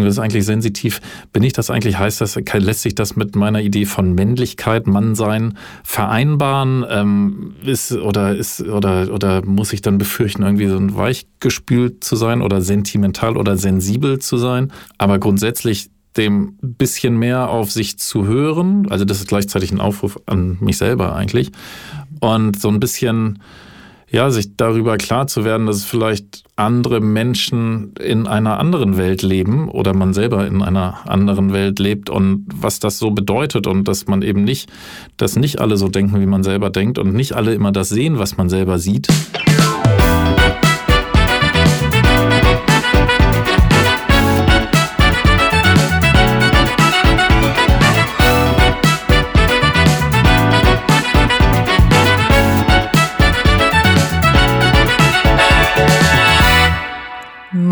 das ist eigentlich sensitiv. Bin ich das eigentlich? Heißt das, lässt sich das mit meiner Idee von Männlichkeit, Mannsein vereinbaren? Ähm, ist, oder, ist, oder, oder muss ich dann befürchten, irgendwie so ein weichgespült zu sein oder sentimental oder sensibel zu sein? Aber grundsätzlich dem bisschen mehr auf sich zu hören. Also das ist gleichzeitig ein Aufruf an mich selber eigentlich. Und so ein bisschen ja, sich darüber klar zu werden, dass vielleicht andere Menschen in einer anderen Welt leben oder man selber in einer anderen Welt lebt und was das so bedeutet und dass man eben nicht, dass nicht alle so denken, wie man selber denkt und nicht alle immer das sehen, was man selber sieht.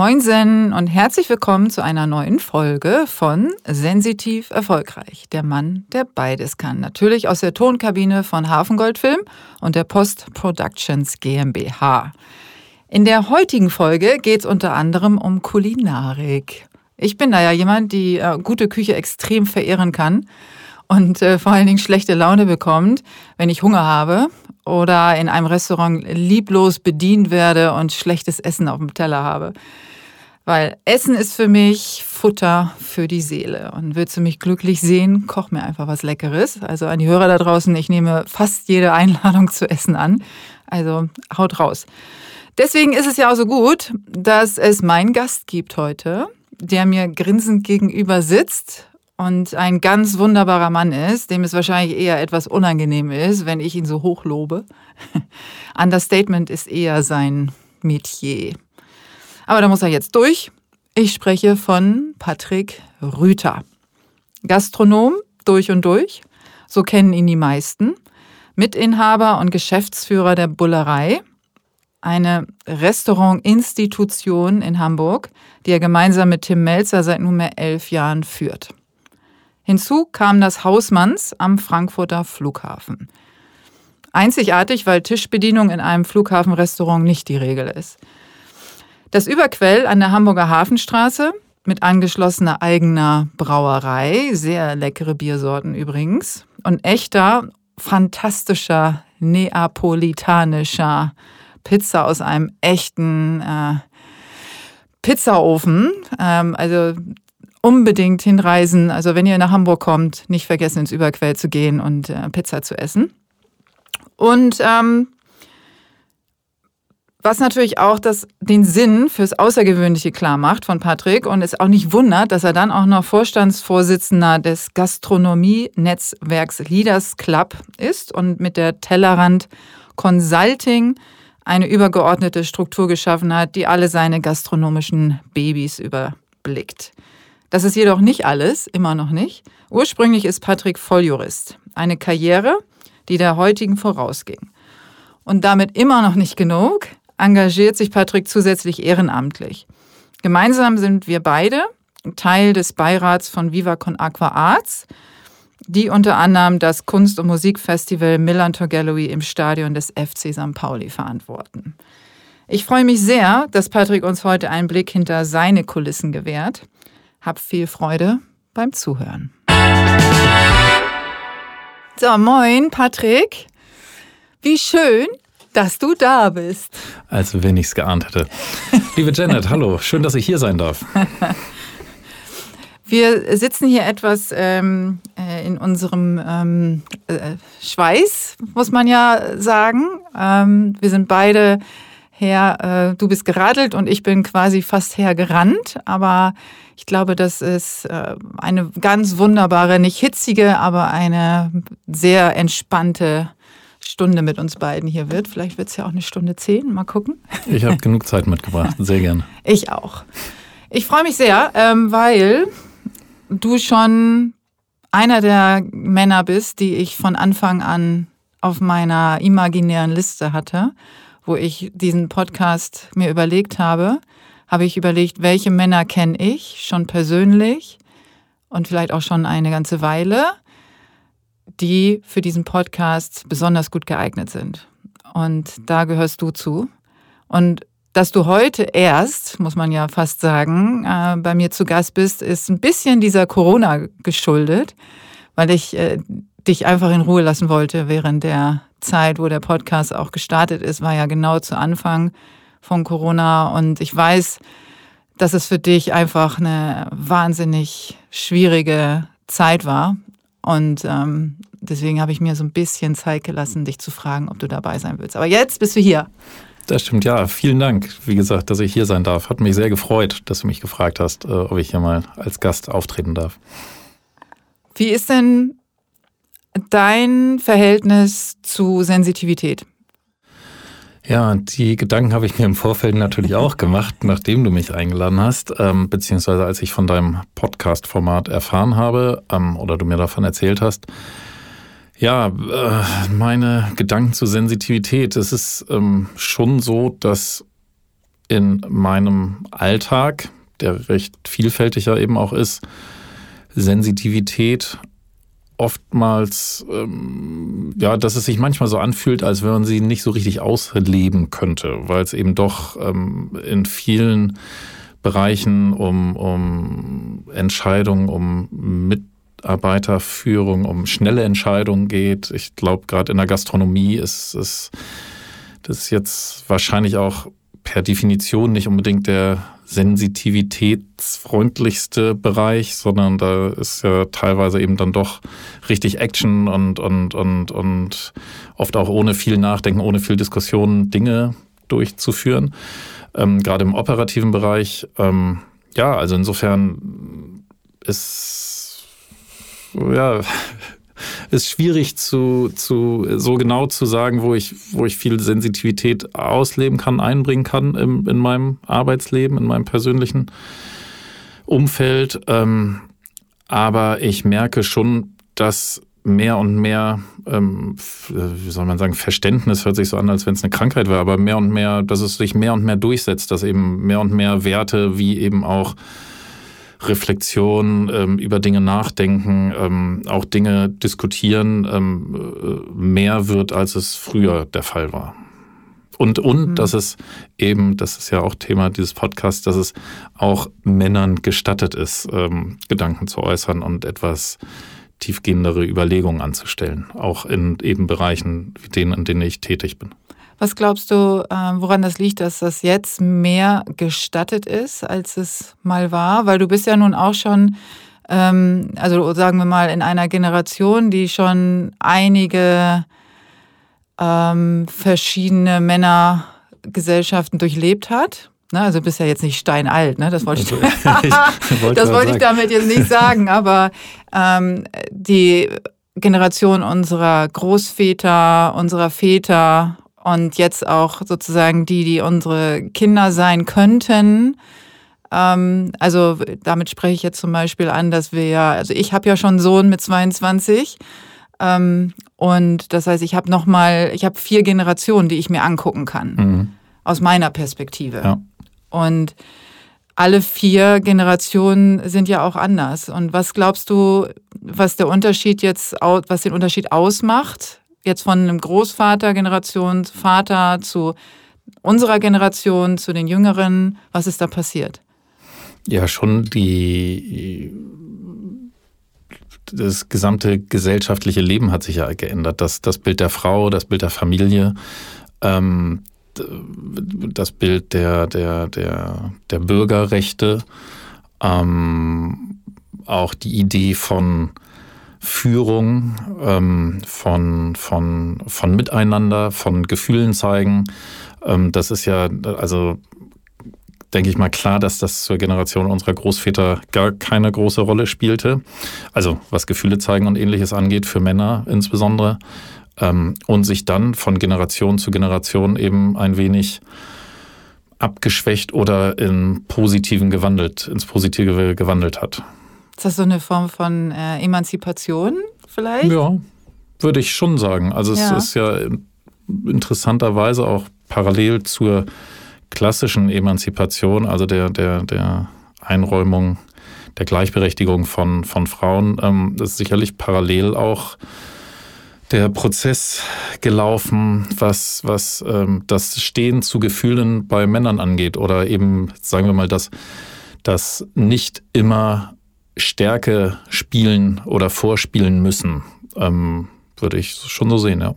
Moinsen und herzlich willkommen zu einer neuen Folge von Sensitiv Erfolgreich. Der Mann, der beides kann. Natürlich aus der Tonkabine von Hafengoldfilm und der Post Productions GmbH. In der heutigen Folge geht es unter anderem um Kulinarik. Ich bin da ja jemand, die äh, gute Küche extrem verehren kann und äh, vor allen Dingen schlechte Laune bekommt, wenn ich Hunger habe oder in einem Restaurant lieblos bedient werde und schlechtes Essen auf dem Teller habe. Weil Essen ist für mich Futter für die Seele. Und willst du mich glücklich sehen, koch mir einfach was Leckeres. Also an die Hörer da draußen, ich nehme fast jede Einladung zu essen an. Also haut raus. Deswegen ist es ja auch so gut, dass es meinen Gast gibt heute, der mir grinsend gegenüber sitzt und ein ganz wunderbarer Mann ist, dem es wahrscheinlich eher etwas unangenehm ist, wenn ich ihn so hochlobe. Understatement ist eher sein Metier. Aber da muss er jetzt durch. Ich spreche von Patrick Rüther. Gastronom durch und durch, so kennen ihn die meisten. Mitinhaber und Geschäftsführer der Bullerei, eine Restaurantinstitution in Hamburg, die er gemeinsam mit Tim Melzer seit nunmehr elf Jahren führt. Hinzu kam das Hausmanns am Frankfurter Flughafen. Einzigartig, weil Tischbedienung in einem Flughafenrestaurant nicht die Regel ist. Das Überquell an der Hamburger Hafenstraße mit angeschlossener eigener Brauerei, sehr leckere Biersorten übrigens, und echter, fantastischer neapolitanischer Pizza aus einem echten äh, Pizzaofen. Ähm, also unbedingt hinreisen. Also wenn ihr nach Hamburg kommt, nicht vergessen ins Überquell zu gehen und äh, Pizza zu essen. Und ähm, was natürlich auch das, den Sinn fürs Außergewöhnliche klar macht von Patrick und es auch nicht wundert, dass er dann auch noch Vorstandsvorsitzender des Gastronomie-Netzwerks Leaders Club ist und mit der Tellerrand Consulting eine übergeordnete Struktur geschaffen hat, die alle seine gastronomischen Babys überblickt. Das ist jedoch nicht alles, immer noch nicht. Ursprünglich ist Patrick Volljurist, eine Karriere, die der heutigen vorausging. Und damit immer noch nicht genug engagiert sich Patrick zusätzlich ehrenamtlich. Gemeinsam sind wir beide Teil des Beirats von Viva Con Aqua Arts, die unter anderem das Kunst- und Musikfestival Millantor Gallery im Stadion des FC St. Pauli verantworten. Ich freue mich sehr, dass Patrick uns heute einen Blick hinter seine Kulissen gewährt. Hab viel Freude beim Zuhören. So, moin, Patrick. Wie schön, dass du da bist. Als wenn ich es geahnt hätte. Liebe Janet, hallo, schön, dass ich hier sein darf. Wir sitzen hier etwas ähm, äh, in unserem ähm, äh, Schweiß, muss man ja sagen. Ähm, wir sind beide her, äh, du bist geradelt und ich bin quasi fast hergerannt. Aber ich glaube, das ist äh, eine ganz wunderbare, nicht hitzige, aber eine sehr entspannte Stunde mit uns beiden hier wird. Vielleicht wird es ja auch eine Stunde zehn. Mal gucken. Ich habe genug Zeit mitgebracht. Sehr gern. Ich auch. Ich freue mich sehr, ähm, weil du schon einer der Männer bist, die ich von Anfang an auf meiner imaginären Liste hatte, wo ich diesen Podcast mir überlegt habe, habe ich überlegt, welche Männer kenne ich schon persönlich und vielleicht auch schon eine ganze Weile die für diesen Podcast besonders gut geeignet sind. Und da gehörst du zu. Und dass du heute erst, muss man ja fast sagen, äh, bei mir zu Gast bist, ist ein bisschen dieser Corona geschuldet, weil ich äh, dich einfach in Ruhe lassen wollte während der Zeit, wo der Podcast auch gestartet ist, war ja genau zu Anfang von Corona. Und ich weiß, dass es für dich einfach eine wahnsinnig schwierige Zeit war. Und ähm, deswegen habe ich mir so ein bisschen Zeit gelassen, dich zu fragen, ob du dabei sein willst. Aber jetzt bist du hier. Das stimmt, ja. Vielen Dank, wie gesagt, dass ich hier sein darf. Hat mich sehr gefreut, dass du mich gefragt hast, äh, ob ich hier mal als Gast auftreten darf. Wie ist denn dein Verhältnis zu Sensitivität? Ja, die Gedanken habe ich mir im Vorfeld natürlich auch gemacht, nachdem du mich eingeladen hast, ähm, beziehungsweise als ich von deinem Podcast-Format erfahren habe ähm, oder du mir davon erzählt hast. Ja, äh, meine Gedanken zur Sensitivität. Es ist ähm, schon so, dass in meinem Alltag, der recht vielfältig ja eben auch ist, Sensitivität oftmals, ähm, ja, dass es sich manchmal so anfühlt, als wenn man sie nicht so richtig ausleben könnte, weil es eben doch ähm, in vielen Bereichen um, um Entscheidungen, um mit Mitarbeiterführung, um schnelle Entscheidungen geht. Ich glaube, gerade in der Gastronomie ist, ist das jetzt wahrscheinlich auch per Definition nicht unbedingt der sensitivitätsfreundlichste Bereich, sondern da ist ja teilweise eben dann doch richtig Action und, und, und, und oft auch ohne viel Nachdenken, ohne viel Diskussion Dinge durchzuführen. Ähm, gerade im operativen Bereich. Ähm, ja, also insofern ist ja, ist schwierig zu, zu so genau zu sagen, wo ich, wo ich viel Sensitivität ausleben kann, einbringen kann im, in meinem Arbeitsleben, in meinem persönlichen Umfeld. Ähm, aber ich merke schon, dass mehr und mehr, ähm, wie soll man sagen, Verständnis hört sich so an, als wenn es eine Krankheit wäre, aber mehr und mehr, dass es sich mehr und mehr durchsetzt, dass eben mehr und mehr Werte wie eben auch Reflexion, ähm, über Dinge nachdenken, ähm, auch Dinge diskutieren, ähm, äh, mehr wird, als es früher der Fall war. Und, und mhm. dass es eben, das ist ja auch Thema dieses Podcasts, dass es auch Männern gestattet ist, ähm, Gedanken zu äußern und etwas tiefgehendere Überlegungen anzustellen, auch in eben Bereichen, wie denen, in denen ich tätig bin. Was glaubst du, ähm, woran das liegt, dass das jetzt mehr gestattet ist, als es mal war? Weil du bist ja nun auch schon, ähm, also sagen wir mal, in einer Generation, die schon einige ähm, verschiedene Männergesellschaften durchlebt hat. Ne, also bist ja jetzt nicht steinalt, ne? Das wollte ich, also, ich wollte das wollte ich damit jetzt nicht sagen, aber ähm, die Generation unserer Großväter, unserer Väter und jetzt auch sozusagen die, die unsere Kinder sein könnten. Ähm, also damit spreche ich jetzt zum Beispiel an, dass wir ja, also ich habe ja schon einen Sohn mit 22 ähm, und das heißt, ich habe noch mal, ich habe vier Generationen, die ich mir angucken kann mhm. aus meiner Perspektive. Ja. Und alle vier Generationen sind ja auch anders. Und was glaubst du, was der Unterschied jetzt, was den Unterschied ausmacht jetzt von einem Großvater-Generation, Vater zu unserer Generation, zu den Jüngeren, was ist da passiert? Ja, schon die das gesamte gesellschaftliche Leben hat sich ja geändert. Das, das Bild der Frau, das Bild der Familie, ähm, das Bild der, der, der, der Bürgerrechte, ähm, auch die Idee von Führung, ähm, von, von, von Miteinander, von Gefühlen zeigen. Ähm, das ist ja, also denke ich mal klar, dass das zur Generation unserer Großväter gar keine große Rolle spielte. Also was Gefühle zeigen und ähnliches angeht, für Männer insbesondere. Ähm, und sich dann von Generation zu Generation eben ein wenig abgeschwächt oder in positiven gewandelt, ins Positive gewandelt hat. Ist das so eine Form von äh, Emanzipation vielleicht? Ja, würde ich schon sagen. Also es ja. ist ja interessanterweise auch parallel zur klassischen Emanzipation, also der, der, der Einräumung der Gleichberechtigung von, von Frauen, ähm, ist sicherlich parallel auch der Prozess gelaufen, was, was ähm, das Stehen zu Gefühlen bei Männern angeht oder eben, sagen wir mal, das, das nicht immer Stärke spielen oder vorspielen müssen, ähm, würde ich schon so sehen, ja.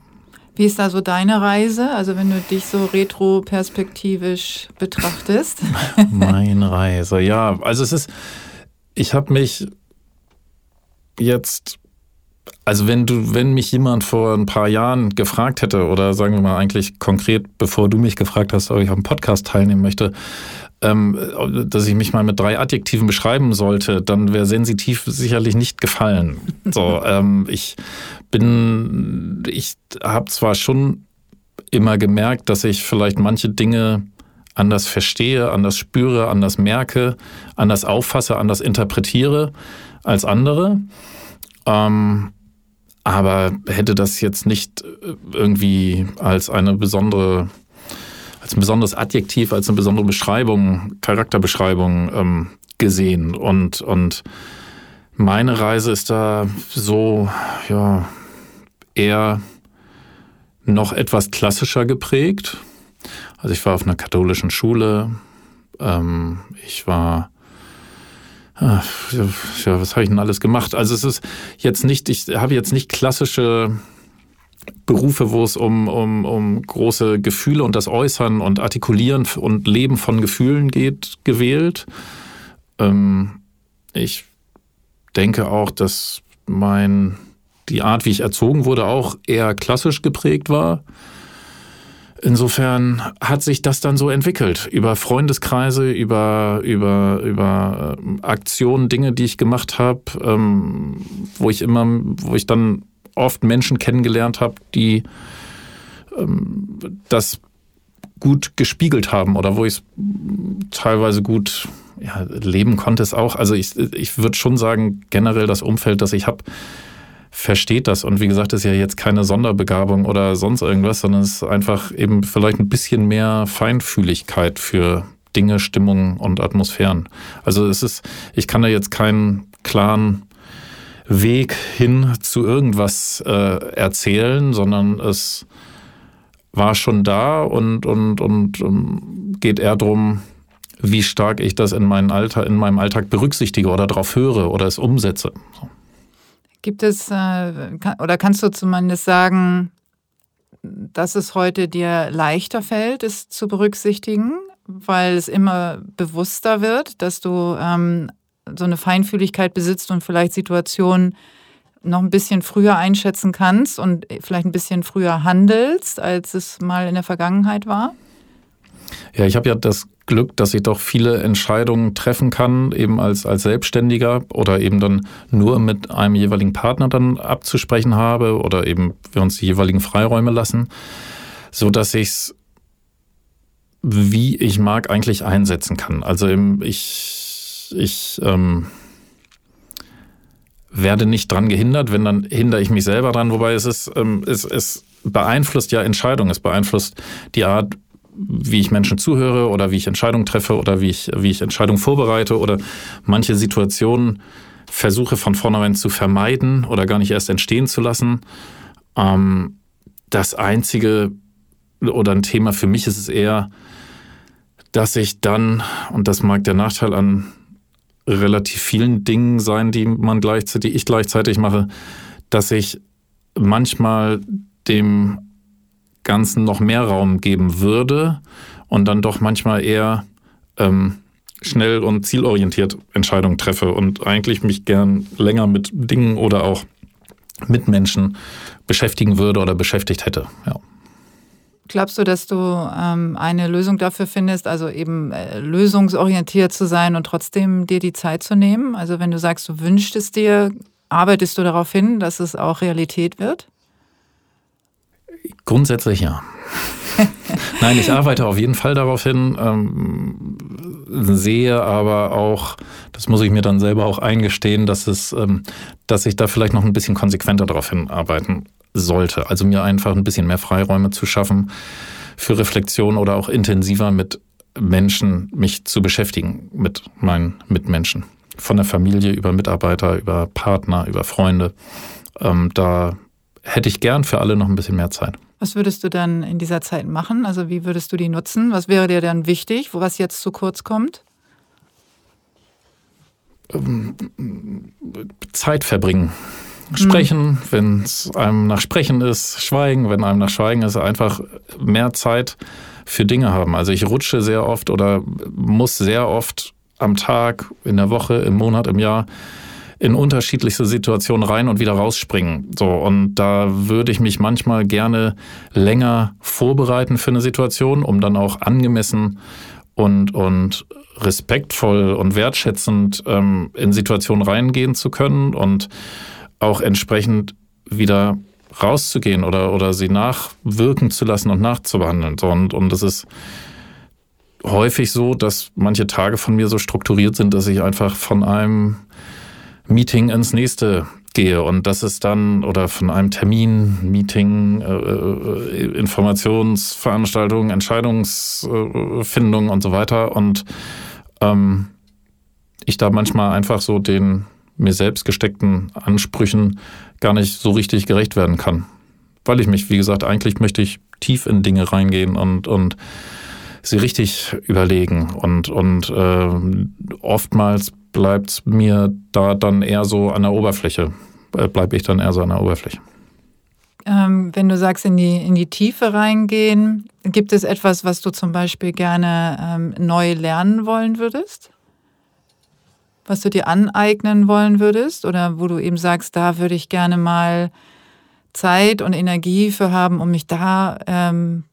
Wie ist da so deine Reise? Also wenn du dich so retroperspektivisch betrachtest? Meine Reise, ja. Also es ist, ich habe mich jetzt also wenn du, wenn mich jemand vor ein paar Jahren gefragt hätte, oder sagen wir mal eigentlich konkret, bevor du mich gefragt hast, ob ich am Podcast teilnehmen möchte, ähm, dass ich mich mal mit drei Adjektiven beschreiben sollte, dann wäre sensitiv sicherlich nicht gefallen. So, ähm, ich bin, ich habe zwar schon immer gemerkt, dass ich vielleicht manche Dinge anders verstehe, anders spüre, anders merke, anders auffasse, anders interpretiere als andere. Ähm, aber hätte das jetzt nicht äh, irgendwie als eine besondere, als ein besonderes Adjektiv, als eine besondere Beschreibung, Charakterbeschreibung ähm, gesehen. Und, und meine Reise ist da so, ja, eher noch etwas klassischer geprägt. Also ich war auf einer katholischen Schule. Ähm, ich war ja, was habe ich denn alles gemacht? Also es ist jetzt nicht, ich habe jetzt nicht klassische Berufe, wo es um, um, um große Gefühle und das Äußern und Artikulieren und Leben von Gefühlen geht, gewählt. Ähm, ich denke auch, dass mein, die Art, wie ich erzogen wurde, auch eher klassisch geprägt war. Insofern hat sich das dann so entwickelt. Über Freundeskreise, über, über, über ähm, Aktionen, Dinge, die ich gemacht habe, ähm, wo ich immer, wo ich dann oft Menschen kennengelernt habe, die ähm, das gut gespiegelt haben oder wo ich es teilweise gut ja, leben konnte es auch. Also ich, ich würde schon sagen, generell das Umfeld, das ich habe, versteht das. Und wie gesagt, ist ja jetzt keine Sonderbegabung oder sonst irgendwas, sondern es ist einfach eben vielleicht ein bisschen mehr Feinfühligkeit für Dinge, Stimmungen und Atmosphären. Also es ist, ich kann da jetzt keinen klaren Weg hin zu irgendwas äh, erzählen, sondern es war schon da und, und, und, und geht eher darum, wie stark ich das in, meinen Alter, in meinem Alltag berücksichtige oder darauf höre oder es umsetze. So. Gibt es äh, oder kannst du zumindest sagen, dass es heute dir leichter fällt, es zu berücksichtigen, weil es immer bewusster wird, dass du ähm, so eine Feinfühligkeit besitzt und vielleicht Situationen noch ein bisschen früher einschätzen kannst und vielleicht ein bisschen früher handelst, als es mal in der Vergangenheit war? Ja, ich habe ja das Glück, dass ich doch viele Entscheidungen treffen kann, eben als, als Selbstständiger oder eben dann nur mit einem jeweiligen Partner dann abzusprechen habe oder eben wir uns die jeweiligen Freiräume lassen, so dass ich es wie ich mag eigentlich einsetzen kann. Also ich, ich ähm, werde nicht dran gehindert, wenn dann hindere ich mich selber dran, wobei es ist, ähm, es, es beeinflusst ja Entscheidungen, es beeinflusst die Art, wie ich Menschen zuhöre oder wie ich Entscheidungen treffe oder wie ich, wie ich Entscheidungen vorbereite oder manche Situationen versuche von vornherein zu vermeiden oder gar nicht erst entstehen zu lassen. Ähm, das einzige oder ein Thema für mich ist es eher, dass ich dann, und das mag der Nachteil an relativ vielen Dingen sein, die man gleichzeitig, die ich gleichzeitig mache, dass ich manchmal dem Ganzen noch mehr Raum geben würde und dann doch manchmal eher ähm, schnell und zielorientiert Entscheidungen treffe und eigentlich mich gern länger mit Dingen oder auch mit Menschen beschäftigen würde oder beschäftigt hätte. Ja. Glaubst du, dass du ähm, eine Lösung dafür findest, also eben äh, lösungsorientiert zu sein und trotzdem dir die Zeit zu nehmen? Also wenn du sagst, du wünschst es dir, arbeitest du darauf hin, dass es auch Realität wird? Grundsätzlich ja. Nein, ich arbeite auf jeden Fall darauf hin, ähm, sehe aber auch, das muss ich mir dann selber auch eingestehen, dass es, ähm, dass ich da vielleicht noch ein bisschen konsequenter darauf hinarbeiten sollte. Also mir einfach ein bisschen mehr Freiräume zu schaffen für Reflexion oder auch intensiver mit Menschen mich zu beschäftigen, mit meinen Mitmenschen. Von der Familie über Mitarbeiter, über Partner, über Freunde. Ähm, da hätte ich gern für alle noch ein bisschen mehr Zeit. Was würdest du dann in dieser Zeit machen? Also wie würdest du die nutzen? Was wäre dir dann wichtig, was jetzt zu kurz kommt? Ähm, Zeit verbringen. Sprechen, mhm. wenn es einem nach Sprechen ist, schweigen, wenn einem nach Schweigen ist, einfach mehr Zeit für Dinge haben. Also ich rutsche sehr oft oder muss sehr oft am Tag, in der Woche, im Monat, im Jahr in unterschiedlichste Situationen rein und wieder rausspringen. So, und da würde ich mich manchmal gerne länger vorbereiten für eine Situation, um dann auch angemessen und, und respektvoll und wertschätzend ähm, in Situationen reingehen zu können und auch entsprechend wieder rauszugehen oder, oder sie nachwirken zu lassen und nachzubehandeln. So, und, und das ist häufig so, dass manche Tage von mir so strukturiert sind, dass ich einfach von einem Meeting ins nächste gehe und das ist dann oder von einem Termin, Meeting, äh, äh, Informationsveranstaltung, Entscheidungsfindung und so weiter und ähm, ich da manchmal einfach so den mir selbst gesteckten Ansprüchen gar nicht so richtig gerecht werden kann. Weil ich mich, wie gesagt, eigentlich möchte ich tief in Dinge reingehen und, und sie richtig überlegen. Und, und äh, oftmals bleibt mir da dann eher so an der Oberfläche, äh, bleibe ich dann eher so an der Oberfläche. Ähm, wenn du sagst, in die, in die Tiefe reingehen, gibt es etwas, was du zum Beispiel gerne ähm, neu lernen wollen würdest? Was du dir aneignen wollen würdest? Oder wo du eben sagst, da würde ich gerne mal Zeit und Energie für haben, um mich da ähm,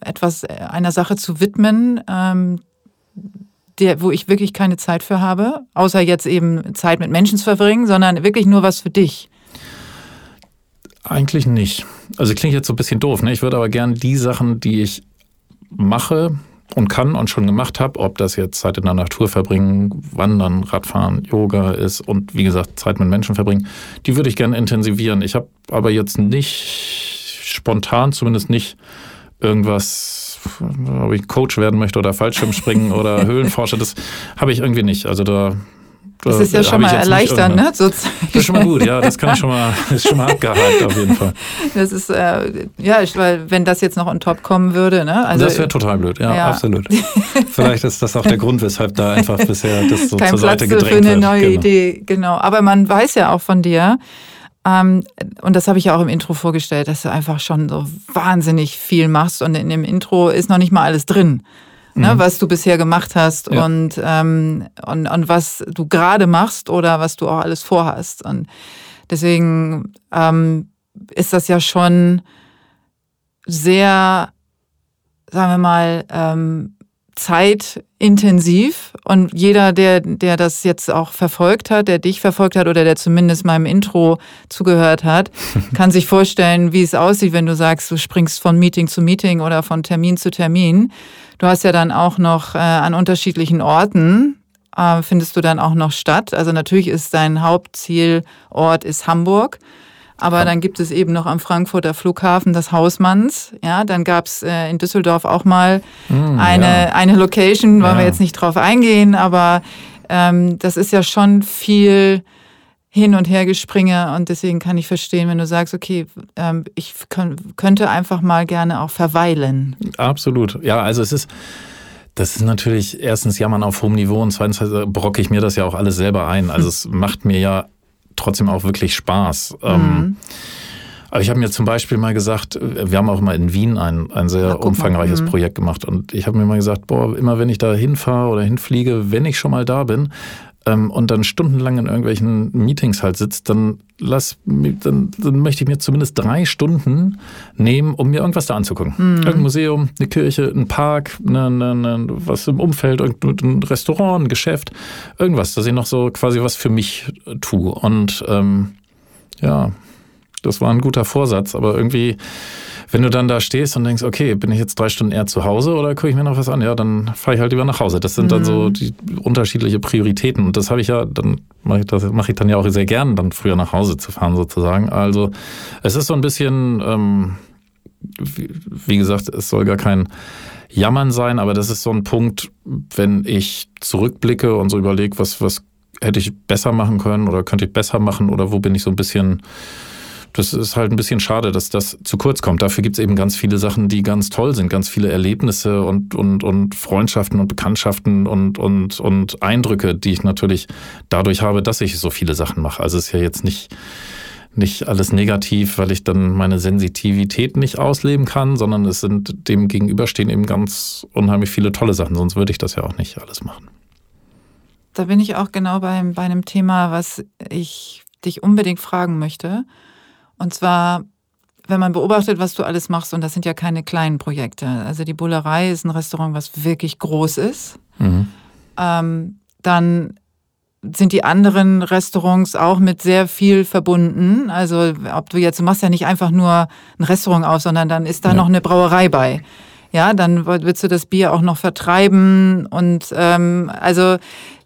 etwas äh, einer Sache zu widmen, ähm, der, wo ich wirklich keine Zeit für habe, außer jetzt eben Zeit mit Menschen zu verbringen, sondern wirklich nur was für dich? Eigentlich nicht. Also klingt jetzt so ein bisschen doof, ne? Ich würde aber gern die Sachen, die ich mache und kann und schon gemacht habe, ob das jetzt Zeit in der Natur verbringen, Wandern, Radfahren, Yoga ist und wie gesagt Zeit mit Menschen verbringen, die würde ich gerne intensivieren. Ich habe aber jetzt nicht spontan, zumindest nicht irgendwas ob ich Coach werden möchte oder Fallschirmspringen oder Höhlenforscher, das habe ich irgendwie nicht. Also da das ist ja schon mal erleichternd, ne? So das ist schon mal gut, ja, das kann ich schon mal, ist schon mal abgehakt auf jeden Fall. Das ist, äh, ja, ich, weil wenn das jetzt noch on top kommen würde, ne? Also, das wäre total blöd, ja, ja, absolut. Vielleicht ist das auch der Grund, weshalb da einfach bisher das so Kein zur Seite Platz gedrängt für eine neue genau. Idee, genau. Aber man weiß ja auch von dir, ähm, und das habe ich ja auch im Intro vorgestellt, dass du einfach schon so wahnsinnig viel machst und in dem Intro ist noch nicht mal alles drin. Ne, mhm. was du bisher gemacht hast ja. und, ähm, und, und was du gerade machst oder was du auch alles vorhast. Und deswegen ähm, ist das ja schon sehr, sagen wir mal, ähm, zeitintensiv und jeder, der, der das jetzt auch verfolgt hat, der dich verfolgt hat oder der zumindest meinem Intro zugehört hat, kann sich vorstellen, wie es aussieht, wenn du sagst, du springst von Meeting zu Meeting oder von Termin zu Termin. Du hast ja dann auch noch äh, an unterschiedlichen Orten äh, findest du dann auch noch statt. Also natürlich ist dein Hauptzielort ist Hamburg. Aber dann gibt es eben noch am Frankfurter Flughafen das Hausmanns. Ja, dann gab es äh, in Düsseldorf auch mal mm, eine, ja. eine Location, wollen ja. wir jetzt nicht drauf eingehen, aber ähm, das ist ja schon viel hin und her gespringe und deswegen kann ich verstehen, wenn du sagst, okay, ähm, ich könnte einfach mal gerne auch verweilen. Absolut. Ja, also es ist. Das ist natürlich erstens Jammern auf hohem Niveau und zweitens brocke ich mir das ja auch alles selber ein. Also es macht mir ja trotzdem auch wirklich Spaß. Ähm, mhm. aber ich habe mir zum Beispiel mal gesagt, wir haben auch mal in Wien ein, ein sehr ja, umfangreiches mal. Mhm. Projekt gemacht und ich habe mir mal gesagt, boah, immer wenn ich da hinfahre oder hinfliege, wenn ich schon mal da bin, ähm, und dann stundenlang in irgendwelchen Meetings halt sitzt, dann lass dann, dann möchte ich mir zumindest drei Stunden nehmen, um mir irgendwas da anzugucken. Mhm. Irgendein Museum, eine Kirche, ein Park, eine, eine, eine, was im Umfeld, ein Restaurant, ein Geschäft, irgendwas, dass ich noch so quasi was für mich tue. Und ähm, ja, das war ein guter Vorsatz, aber irgendwie wenn du dann da stehst und denkst, okay, bin ich jetzt drei Stunden eher zu Hause oder gucke ich mir noch was an? Ja, dann fahre ich halt lieber nach Hause. Das sind mhm. dann so mhm. die unterschiedliche Prioritäten. Und das habe ich ja, dann mache ich das mache ich dann ja auch sehr gern, dann früher nach Hause zu fahren sozusagen. Also es ist so ein bisschen, ähm, wie, wie gesagt, es soll gar kein Jammern sein, aber das ist so ein Punkt, wenn ich zurückblicke und so überlege, was, was hätte ich besser machen können oder könnte ich besser machen oder wo bin ich so ein bisschen das ist halt ein bisschen schade, dass das zu kurz kommt. Dafür gibt es eben ganz viele Sachen, die ganz toll sind, ganz viele Erlebnisse und, und, und Freundschaften und Bekanntschaften und, und, und Eindrücke, die ich natürlich dadurch habe, dass ich so viele Sachen mache. Also es ist ja jetzt nicht, nicht alles negativ, weil ich dann meine Sensitivität nicht ausleben kann, sondern es sind dem gegenüberstehen eben ganz unheimlich viele tolle Sachen, sonst würde ich das ja auch nicht alles machen. Da bin ich auch genau beim, bei einem Thema, was ich dich unbedingt fragen möchte. Und zwar, wenn man beobachtet, was du alles machst, und das sind ja keine kleinen Projekte. Also die Bullerei ist ein Restaurant, was wirklich groß ist. Mhm. Ähm, dann sind die anderen Restaurants auch mit sehr viel verbunden. Also ob du jetzt, du machst ja nicht einfach nur ein Restaurant auf, sondern dann ist da ja. noch eine Brauerei bei. Ja, dann willst du das Bier auch noch vertreiben und ähm, also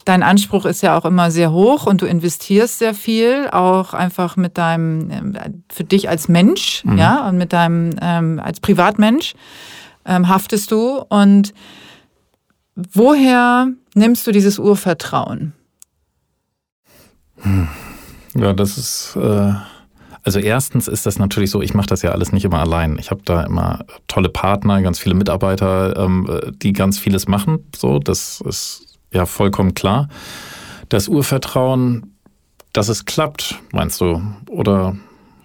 dein Anspruch ist ja auch immer sehr hoch und du investierst sehr viel, auch einfach mit deinem, ähm, für dich als Mensch, mhm. ja, und mit deinem, ähm, als Privatmensch ähm, haftest du. Und woher nimmst du dieses Urvertrauen? Hm. Ja, das ist. Äh also erstens ist das natürlich so, ich mache das ja alles nicht immer allein. Ich habe da immer tolle Partner, ganz viele Mitarbeiter, ähm, die ganz vieles machen. So, das ist ja vollkommen klar. Das Urvertrauen, dass es klappt, meinst du? Oder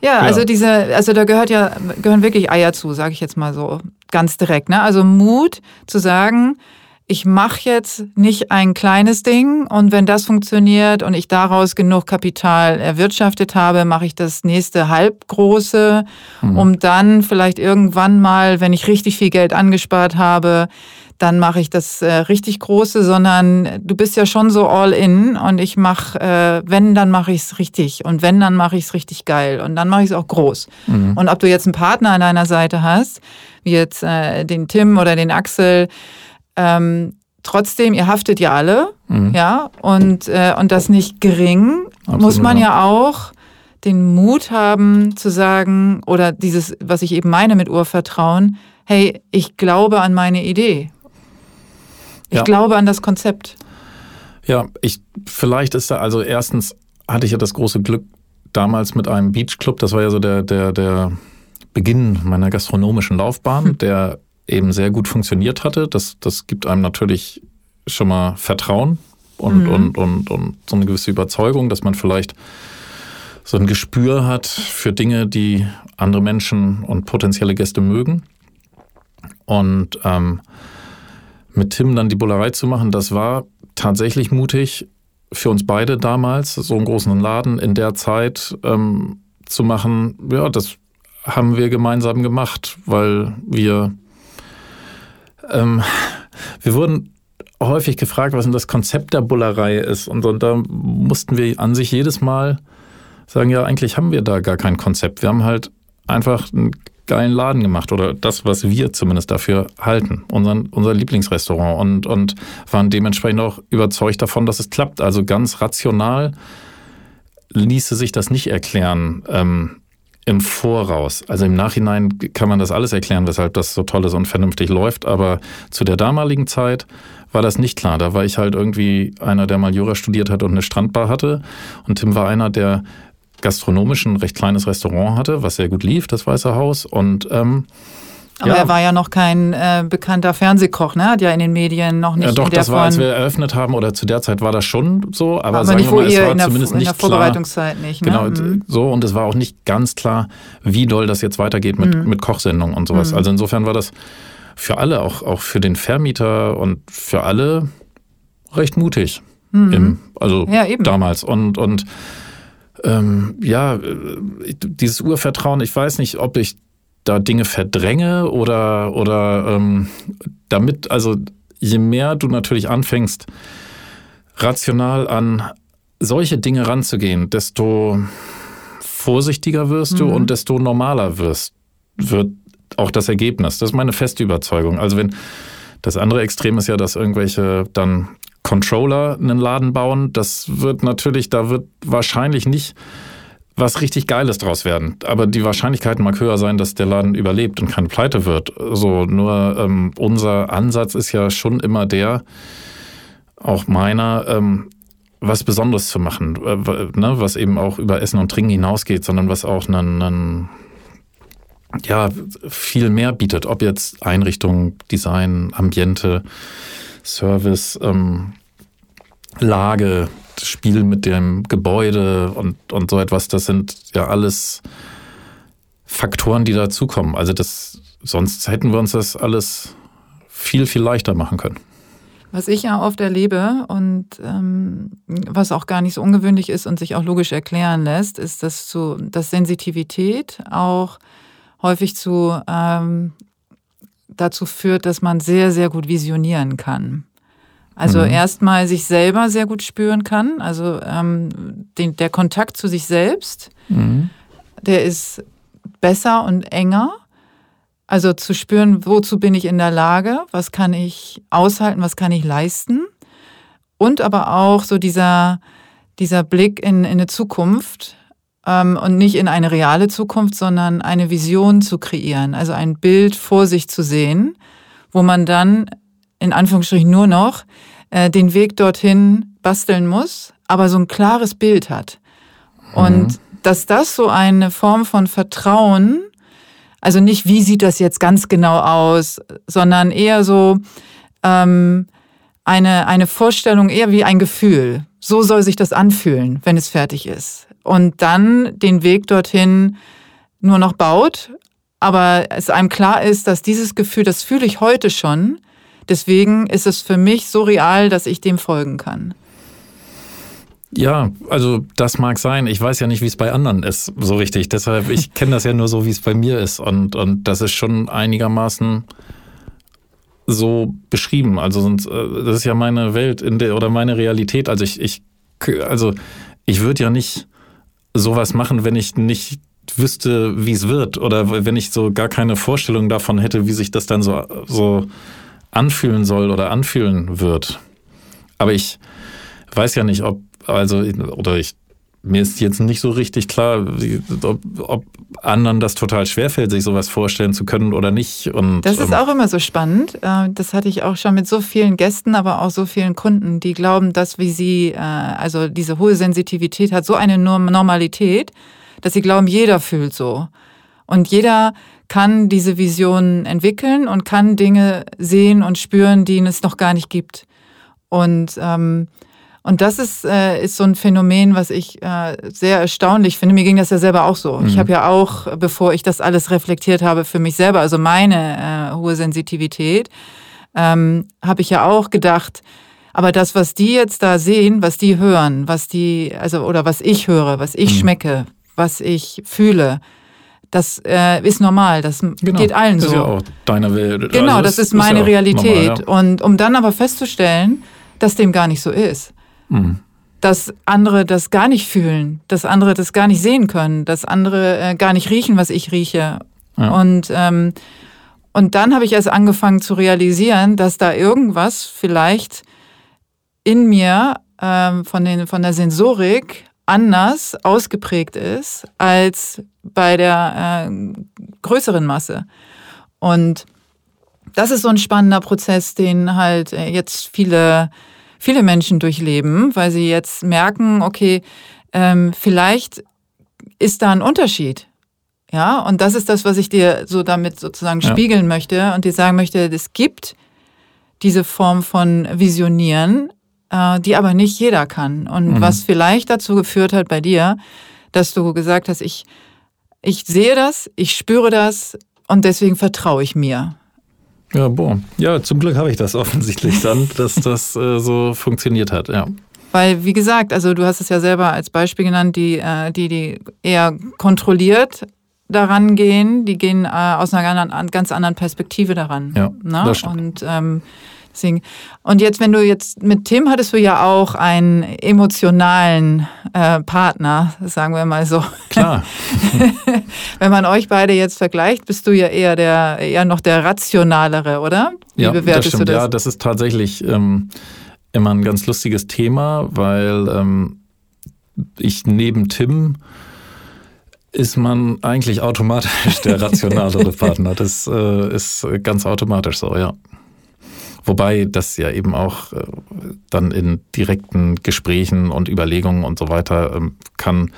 ja, ja, also diese, also da gehört ja, gehören wirklich Eier zu, sage ich jetzt mal so ganz direkt. Ne? Also Mut zu sagen, ich mache jetzt nicht ein kleines Ding und wenn das funktioniert und ich daraus genug Kapital erwirtschaftet habe, mache ich das nächste halbgroße, mhm. um dann vielleicht irgendwann mal, wenn ich richtig viel Geld angespart habe, dann mache ich das äh, richtig große, sondern du bist ja schon so all in und ich mache, äh, wenn, dann mache ich es richtig und wenn, dann mache ich es richtig geil und dann mache ich es auch groß. Mhm. Und ob du jetzt einen Partner an deiner Seite hast, wie jetzt äh, den Tim oder den Axel, ähm, trotzdem, ihr haftet ja alle, mhm. ja, und, äh, und das nicht gering, Absolut, muss man ja auch den Mut haben zu sagen, oder dieses, was ich eben meine mit Urvertrauen, hey, ich glaube an meine Idee. Ich ja. glaube an das Konzept. Ja, ich, vielleicht ist da, also erstens hatte ich ja das große Glück damals mit einem Beachclub, das war ja so der, der, der Beginn meiner gastronomischen Laufbahn, hm. der eben sehr gut funktioniert hatte. Das, das gibt einem natürlich schon mal Vertrauen und, mhm. und, und, und so eine gewisse Überzeugung, dass man vielleicht so ein Gespür hat für Dinge, die andere Menschen und potenzielle Gäste mögen. Und ähm, mit Tim dann die Bullerei zu machen, das war tatsächlich mutig für uns beide damals, so einen großen Laden in der Zeit ähm, zu machen. Ja, das haben wir gemeinsam gemacht, weil wir ähm, wir wurden häufig gefragt, was denn das Konzept der Bullerei ist. Und, und da mussten wir an sich jedes Mal sagen, ja, eigentlich haben wir da gar kein Konzept. Wir haben halt einfach einen geilen Laden gemacht oder das, was wir zumindest dafür halten, unseren, unser Lieblingsrestaurant und, und waren dementsprechend auch überzeugt davon, dass es klappt. Also ganz rational ließe sich das nicht erklären, ähm, im Voraus. Also im Nachhinein kann man das alles erklären, weshalb das so toll ist und vernünftig läuft. Aber zu der damaligen Zeit war das nicht klar. Da war ich halt irgendwie einer, der mal Jura studiert hat und eine Strandbar hatte. Und Tim war einer, der gastronomisch ein recht kleines Restaurant hatte, was sehr gut lief, das Weiße Haus. Und ähm, aber ja. er war ja noch kein äh, bekannter Fernsehkoch, ne? Hat ja in den Medien noch nicht. Ja, doch, das war, als wir eröffnet haben, oder zu der Zeit war das schon so, aber, aber sagen nicht, wir mal, es war der, zumindest nicht klar. in der Vorbereitungszeit nicht. Ne? Genau, mhm. so und es war auch nicht ganz klar, wie doll das jetzt weitergeht mit, mhm. mit Kochsendungen und sowas. Mhm. Also insofern war das für alle, auch, auch für den Vermieter und für alle recht mutig. Mhm. Im, also ja, damals. Und, und ähm, ja, äh, dieses Urvertrauen, ich weiß nicht, ob ich da Dinge verdränge oder, oder ähm, damit, also je mehr du natürlich anfängst, rational an solche Dinge ranzugehen, desto vorsichtiger wirst du mhm. und desto normaler wirst, wird auch das Ergebnis. Das ist meine feste Überzeugung. Also wenn das andere Extrem ist ja, dass irgendwelche dann Controller einen Laden bauen, das wird natürlich, da wird wahrscheinlich nicht was richtig Geiles draus werden. Aber die Wahrscheinlichkeit mag höher sein, dass der Laden überlebt und keine Pleite wird. So, nur ähm, unser Ansatz ist ja schon immer der, auch meiner, ähm, was Besonderes zu machen, äh, ne, was eben auch über Essen und Trinken hinausgeht, sondern was auch einen, einen ja, viel mehr bietet, ob jetzt Einrichtung, Design, Ambiente, Service, ähm, Lage, Spiel mit dem Gebäude und, und so etwas, das sind ja alles Faktoren, die dazukommen. Also das, sonst hätten wir uns das alles viel, viel leichter machen können. Was ich ja oft erlebe und ähm, was auch gar nicht so ungewöhnlich ist und sich auch logisch erklären lässt, ist, dass, zu, dass Sensitivität auch häufig zu, ähm, dazu führt, dass man sehr, sehr gut visionieren kann. Also mhm. erstmal sich selber sehr gut spüren kann, also ähm, den, der Kontakt zu sich selbst, mhm. der ist besser und enger. Also zu spüren, wozu bin ich in der Lage, was kann ich aushalten, was kann ich leisten. Und aber auch so dieser, dieser Blick in, in eine Zukunft ähm, und nicht in eine reale Zukunft, sondern eine Vision zu kreieren, also ein Bild vor sich zu sehen, wo man dann in Anführungsstrichen nur noch äh, den Weg dorthin basteln muss, aber so ein klares Bild hat. Und mhm. dass das so eine Form von Vertrauen, also nicht, wie sieht das jetzt ganz genau aus, sondern eher so ähm, eine, eine Vorstellung, eher wie ein Gefühl. So soll sich das anfühlen, wenn es fertig ist. Und dann den Weg dorthin nur noch baut, aber es einem klar ist, dass dieses Gefühl, das fühle ich heute schon, Deswegen ist es für mich so real, dass ich dem folgen kann. Ja, also das mag sein. Ich weiß ja nicht, wie es bei anderen ist, so richtig. Deshalb, ich kenne das ja nur so, wie es bei mir ist. Und, und das ist schon einigermaßen so beschrieben. Also sonst, äh, das ist ja meine Welt der, oder meine Realität. Also ich, ich also ich würde ja nicht sowas machen, wenn ich nicht wüsste, wie es wird. Oder wenn ich so gar keine Vorstellung davon hätte, wie sich das dann so, so anfühlen soll oder anfühlen wird. Aber ich weiß ja nicht, ob, also, oder ich, mir ist jetzt nicht so richtig klar, ob, ob anderen das total schwerfällt, sich sowas vorstellen zu können oder nicht. Und, das ist ähm, auch immer so spannend. Äh, das hatte ich auch schon mit so vielen Gästen, aber auch so vielen Kunden, die glauben, dass wie sie, äh, also diese hohe Sensitivität hat so eine Normalität, dass sie glauben, jeder fühlt so. Und jeder kann diese Vision entwickeln und kann Dinge sehen und spüren, die es noch gar nicht gibt. Und, ähm, und das ist, äh, ist so ein Phänomen, was ich äh, sehr erstaunlich finde. Mir ging das ja selber auch so. Mhm. Ich habe ja auch, bevor ich das alles reflektiert habe für mich selber, also meine äh, hohe Sensitivität, ähm, habe ich ja auch gedacht, aber das, was die jetzt da sehen, was die hören, was die, also oder was ich höre, was ich mhm. schmecke, was ich fühle, das äh, ist normal, das genau. geht allen so. Das ist ja auch deine Welt. Genau, also das, das, ist meine ist Realität. Normal, ja. Und um dann aber festzustellen, dass dem gar nicht so ist. Mhm. Dass andere das gar nicht fühlen, dass andere das gar nicht sehen können, dass andere äh, gar nicht riechen, was ich rieche. Ja. Und, ähm, und dann habe ich erst angefangen zu realisieren, dass da irgendwas vielleicht in mir ähm, von, den, von der Sensorik anders ausgeprägt ist als bei der äh, größeren Masse. Und das ist so ein spannender Prozess, den halt äh, jetzt viele, viele Menschen durchleben, weil sie jetzt merken, okay, ähm, vielleicht ist da ein Unterschied. Ja, und das ist das, was ich dir so damit sozusagen ja. spiegeln möchte und dir sagen möchte, es gibt diese Form von Visionieren, äh, die aber nicht jeder kann. Und mhm. was vielleicht dazu geführt hat bei dir, dass du gesagt hast, ich, ich sehe das, ich spüre das und deswegen vertraue ich mir. Ja, boah. Ja, zum Glück habe ich das offensichtlich dann, dass das äh, so funktioniert hat, ja. Weil, wie gesagt, also du hast es ja selber als Beispiel genannt, die, äh, die, die eher kontrolliert daran gehen, die gehen äh, aus einer ganz anderen Perspektive daran. Ja, ne? das stimmt. Und ähm, Deswegen. Und jetzt, wenn du jetzt mit Tim hattest du ja auch einen emotionalen äh, Partner, sagen wir mal so. Klar. wenn man euch beide jetzt vergleicht, bist du ja eher der eher noch der rationalere, oder? Wie ja, bewertest das stimmt. du das? Ja, das ist tatsächlich ähm, immer ein ganz lustiges Thema, weil ähm, ich neben Tim ist man eigentlich automatisch der rationalere Partner. Das äh, ist ganz automatisch so, ja. Wobei das ja eben auch äh, dann in direkten Gesprächen und Überlegungen und so weiter ähm, kann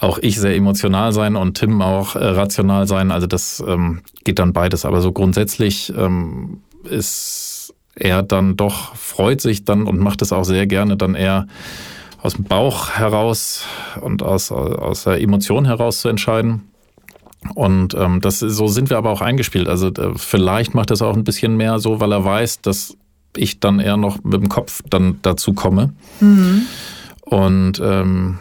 auch ich sehr emotional sein und Tim auch äh, rational sein. Also das ähm, geht dann beides. Aber so grundsätzlich ähm, ist er dann doch, freut sich dann und macht es auch sehr gerne dann eher aus dem Bauch heraus und aus, aus der Emotion heraus zu entscheiden. Und ähm, das so sind wir aber auch eingespielt. Also äh, vielleicht macht es auch ein bisschen mehr so, weil er weiß, dass ich dann eher noch mit dem Kopf dann dazu komme. Mhm. Und ähm,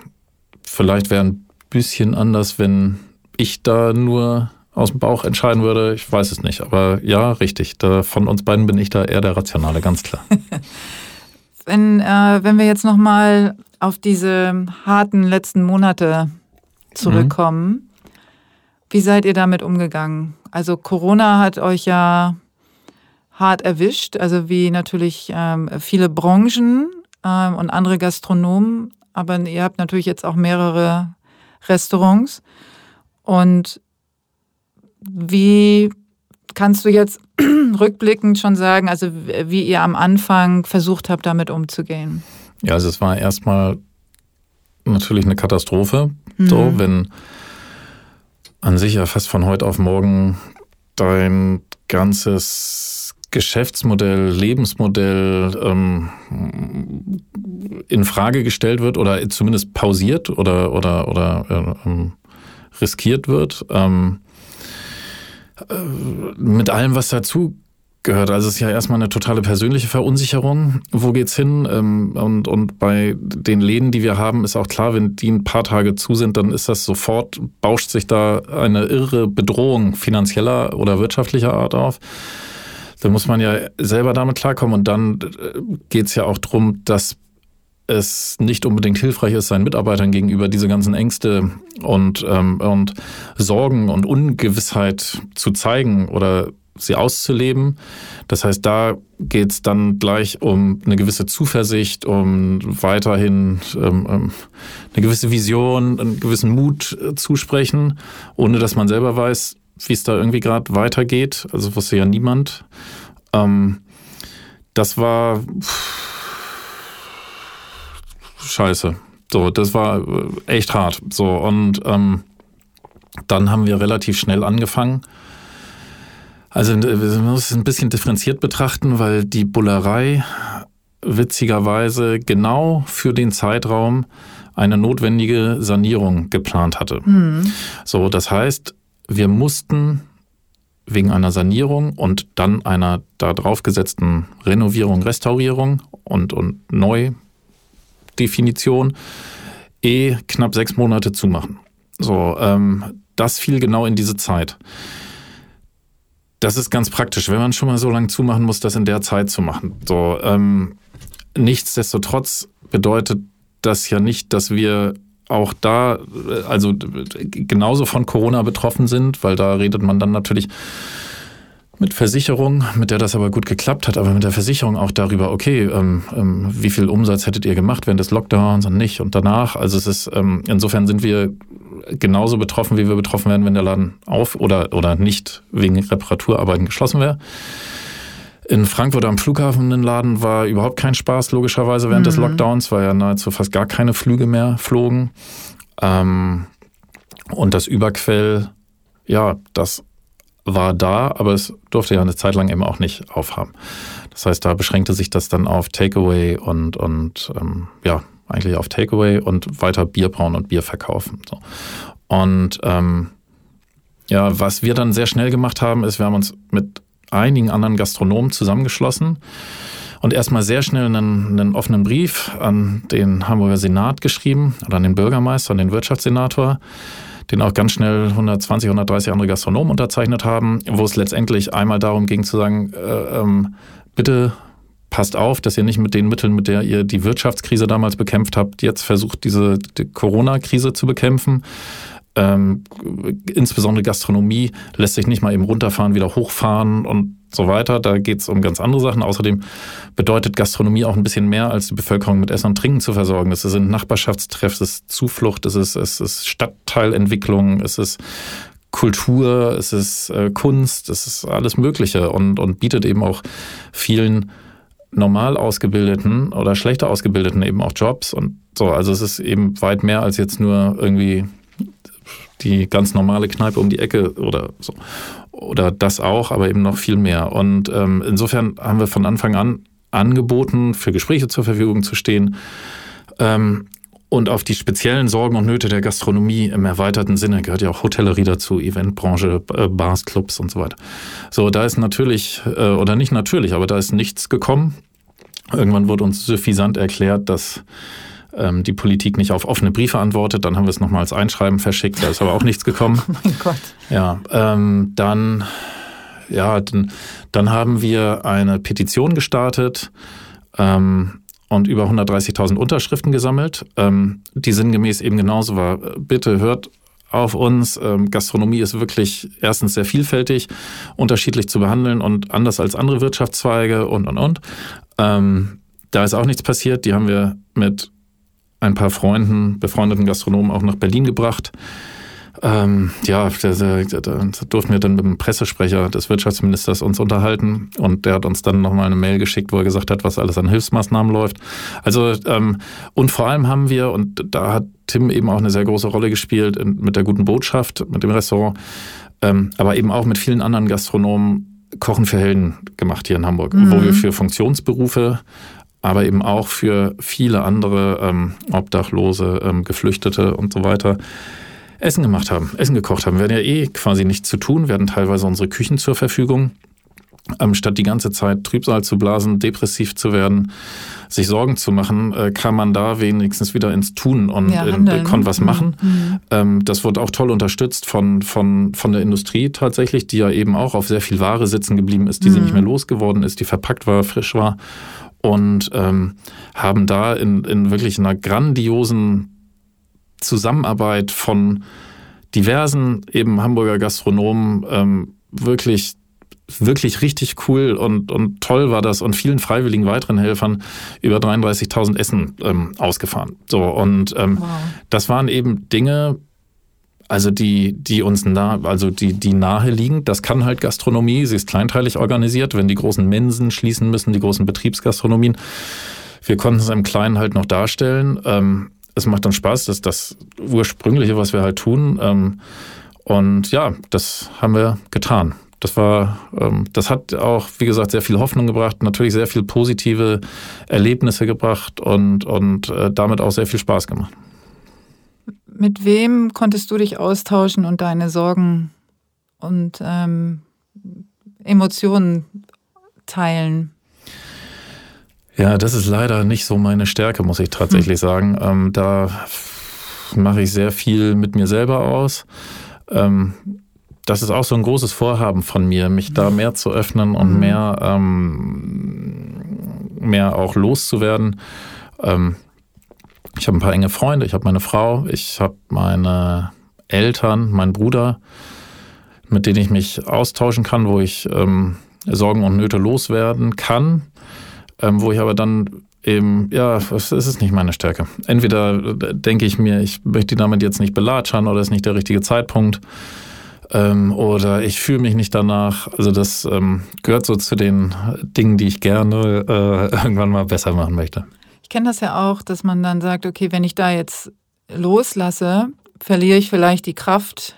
vielleicht wäre ein bisschen anders, wenn ich da nur aus dem Bauch entscheiden würde. Ich weiß es nicht. Aber ja, richtig. Da, von uns beiden bin ich da eher der Rationale, ganz klar. wenn, äh, wenn wir jetzt nochmal auf diese harten letzten Monate zurückkommen, mhm. Wie seid ihr damit umgegangen? Also Corona hat euch ja hart erwischt, also wie natürlich ähm, viele Branchen ähm, und andere Gastronomen, aber ihr habt natürlich jetzt auch mehrere Restaurants. Und wie kannst du jetzt rückblickend schon sagen, also wie ihr am Anfang versucht habt, damit umzugehen? Ja, also es war erstmal natürlich eine Katastrophe. Mhm. So, wenn an sich ja fast von heute auf morgen dein ganzes Geschäftsmodell, Lebensmodell ähm, in Frage gestellt wird oder zumindest pausiert oder oder oder äh, ähm, riskiert wird. Ähm, äh, mit allem, was dazu gehört. Also es ist ja erstmal eine totale persönliche Verunsicherung. Wo geht's hin? Ähm, und, und bei den Läden, die wir haben, ist auch klar, wenn die ein paar Tage zu sind, dann ist das sofort, bauscht sich da eine irre Bedrohung finanzieller oder wirtschaftlicher Art auf. Da muss man ja selber damit klarkommen. Und dann äh, geht's ja auch drum, dass es nicht unbedingt hilfreich ist, seinen Mitarbeitern gegenüber diese ganzen Ängste und, ähm, und Sorgen und Ungewissheit zu zeigen oder sie auszuleben. Das heißt, da geht es dann gleich um eine gewisse Zuversicht, um weiterhin ähm, ähm, eine gewisse Vision, einen gewissen Mut äh, zusprechen, ohne dass man selber weiß, wie es da irgendwie gerade weitergeht. Also wusste ja niemand. Ähm, das war scheiße. So, das war äh, echt hart. So, und ähm, dann haben wir relativ schnell angefangen, also man muss es ein bisschen differenziert betrachten, weil die Bullerei witzigerweise genau für den Zeitraum eine notwendige Sanierung geplant hatte. Mhm. So, das heißt, wir mussten wegen einer Sanierung und dann einer da drauf gesetzten Renovierung, Restaurierung und, und Neudefinition eh knapp sechs Monate zumachen. So, ähm, das fiel genau in diese Zeit. Das ist ganz praktisch, wenn man schon mal so lange zumachen muss, das in der Zeit zu machen. So, ähm, nichtsdestotrotz bedeutet das ja nicht, dass wir auch da, äh, also genauso von Corona betroffen sind, weil da redet man dann natürlich mit Versicherung, mit der das aber gut geklappt hat, aber mit der Versicherung auch darüber, okay, ähm, ähm, wie viel Umsatz hättet ihr gemacht während des Lockdowns und nicht und danach. Also es ist, ähm, insofern sind wir genauso betroffen, wie wir betroffen werden, wenn der Laden auf oder, oder nicht wegen Reparaturarbeiten geschlossen wäre. In Frankfurt am Flughafen ein Laden war überhaupt kein Spaß, logischerweise, während mhm. des Lockdowns, weil ja nahezu fast gar keine Flüge mehr flogen. Ähm, und das Überquell, ja, das war da, aber es durfte ja eine Zeit lang eben auch nicht aufhaben. Das heißt, da beschränkte sich das dann auf Takeaway und, und ähm, ja, eigentlich auf Takeaway und weiter Bier brauen und Bier verkaufen. So. Und ähm, ja, was wir dann sehr schnell gemacht haben, ist, wir haben uns mit einigen anderen Gastronomen zusammengeschlossen und erstmal sehr schnell einen, einen, offenen Brief an den Hamburger Senat geschrieben oder an den Bürgermeister, an den Wirtschaftssenator, den auch ganz schnell 120, 130 andere Gastronomen unterzeichnet haben, wo es letztendlich einmal darum ging zu sagen, äh, ähm, bitte passt auf, dass ihr nicht mit den Mitteln, mit der ihr die Wirtschaftskrise damals bekämpft habt, jetzt versucht, diese die Corona-Krise zu bekämpfen. Ähm, insbesondere Gastronomie lässt sich nicht mal eben runterfahren, wieder hochfahren und so weiter. Da geht es um ganz andere Sachen. Außerdem bedeutet Gastronomie auch ein bisschen mehr, als die Bevölkerung mit Essen und Trinken zu versorgen. Es sind Nachbarschaftstreffs, es ist Zuflucht, es ist, es ist Stadtteilentwicklung, es ist Kultur, es ist äh, Kunst, es ist alles Mögliche und, und bietet eben auch vielen normal ausgebildeten oder schlechter ausgebildeten eben auch Jobs und so. Also es ist eben weit mehr als jetzt nur irgendwie die ganz normale Kneipe um die Ecke oder so. Oder das auch, aber eben noch viel mehr. Und ähm, insofern haben wir von Anfang an angeboten, für Gespräche zur Verfügung zu stehen. Ähm, und auf die speziellen Sorgen und Nöte der Gastronomie im erweiterten Sinne gehört ja auch Hotellerie dazu, Eventbranche, äh, Bars, Clubs und so weiter. So, da ist natürlich, äh, oder nicht natürlich, aber da ist nichts gekommen. Irgendwann wurde uns suffisant erklärt, dass ähm, die Politik nicht auf offene Briefe antwortet. Dann haben wir es nochmal als Einschreiben verschickt, da ist aber auch nichts gekommen. Oh mein Gott. Ja, ähm, dann, ja, dann, dann haben wir eine Petition gestartet. Ähm, und über 130.000 Unterschriften gesammelt, ähm, die sinngemäß eben genauso war. Bitte hört auf uns. Ähm, Gastronomie ist wirklich erstens sehr vielfältig, unterschiedlich zu behandeln und anders als andere Wirtschaftszweige und, und, und. Ähm, da ist auch nichts passiert. Die haben wir mit ein paar Freunden, befreundeten Gastronomen auch nach Berlin gebracht. Ähm, ja, da, durften wir dann mit dem Pressesprecher des Wirtschaftsministers uns unterhalten und der hat uns dann nochmal eine Mail geschickt, wo er gesagt hat, was alles an Hilfsmaßnahmen läuft. Also ähm, und vor allem haben wir, und da hat Tim eben auch eine sehr große Rolle gespielt mit der guten Botschaft, mit dem Restaurant, ähm, aber eben auch mit vielen anderen Gastronomen Kochen für Helden gemacht hier in Hamburg, mhm. wo wir für Funktionsberufe aber eben auch für viele andere ähm, Obdachlose, ähm, Geflüchtete und so weiter Essen gemacht haben, Essen gekocht haben. Wir hatten ja eh quasi nichts zu tun. Wir hatten teilweise unsere Küchen zur Verfügung. Ähm, statt die ganze Zeit Trübsal zu blasen, depressiv zu werden, sich Sorgen zu machen, äh, kam man da wenigstens wieder ins Tun und ja, in, äh, konnte was machen. Mhm. Ähm, das wurde auch toll unterstützt von, von, von der Industrie tatsächlich, die ja eben auch auf sehr viel Ware sitzen geblieben ist, die mhm. sie nicht mehr losgeworden ist, die verpackt war, frisch war. Und ähm, haben da in, in wirklich einer grandiosen Zusammenarbeit von diversen eben Hamburger Gastronomen ähm, wirklich wirklich richtig cool und, und toll war das und vielen freiwilligen weiteren Helfern über 33.000 Essen ähm, ausgefahren. So und ähm, wow. das waren eben Dinge, also die, die uns nah, also die, die nahe liegen. Das kann halt Gastronomie. Sie ist kleinteilig organisiert, wenn die großen Mensen schließen müssen, die großen Betriebsgastronomien. Wir konnten es im Kleinen halt noch darstellen. Ähm, es macht dann Spaß, das ist das Ursprüngliche, was wir halt tun. Ähm, und ja, das haben wir getan. Das war, ähm, das hat auch, wie gesagt, sehr viel Hoffnung gebracht, natürlich sehr viel positive Erlebnisse gebracht und, und äh, damit auch sehr viel Spaß gemacht. Mit wem konntest du dich austauschen und deine Sorgen und ähm, Emotionen teilen? Ja, das ist leider nicht so meine Stärke, muss ich tatsächlich hm. sagen. Ähm, da mache ich sehr viel mit mir selber aus. Ähm, das ist auch so ein großes Vorhaben von mir, mich da mehr zu öffnen und mhm. mehr, ähm, mehr auch loszuwerden. Ähm, ich habe ein paar enge Freunde, ich habe meine Frau, ich habe meine Eltern, meinen Bruder, mit denen ich mich austauschen kann, wo ich ähm, Sorgen und Nöte loswerden kann ähm, wo ich aber dann eben, ja, es ist nicht meine Stärke. Entweder denke ich mir, ich möchte damit jetzt nicht belatschern oder ist nicht der richtige Zeitpunkt. Ähm, oder ich fühle mich nicht danach. Also das ähm, gehört so zu den Dingen, die ich gerne äh, irgendwann mal besser machen möchte. Ich kenne das ja auch, dass man dann sagt, okay, wenn ich da jetzt loslasse, verliere ich vielleicht die Kraft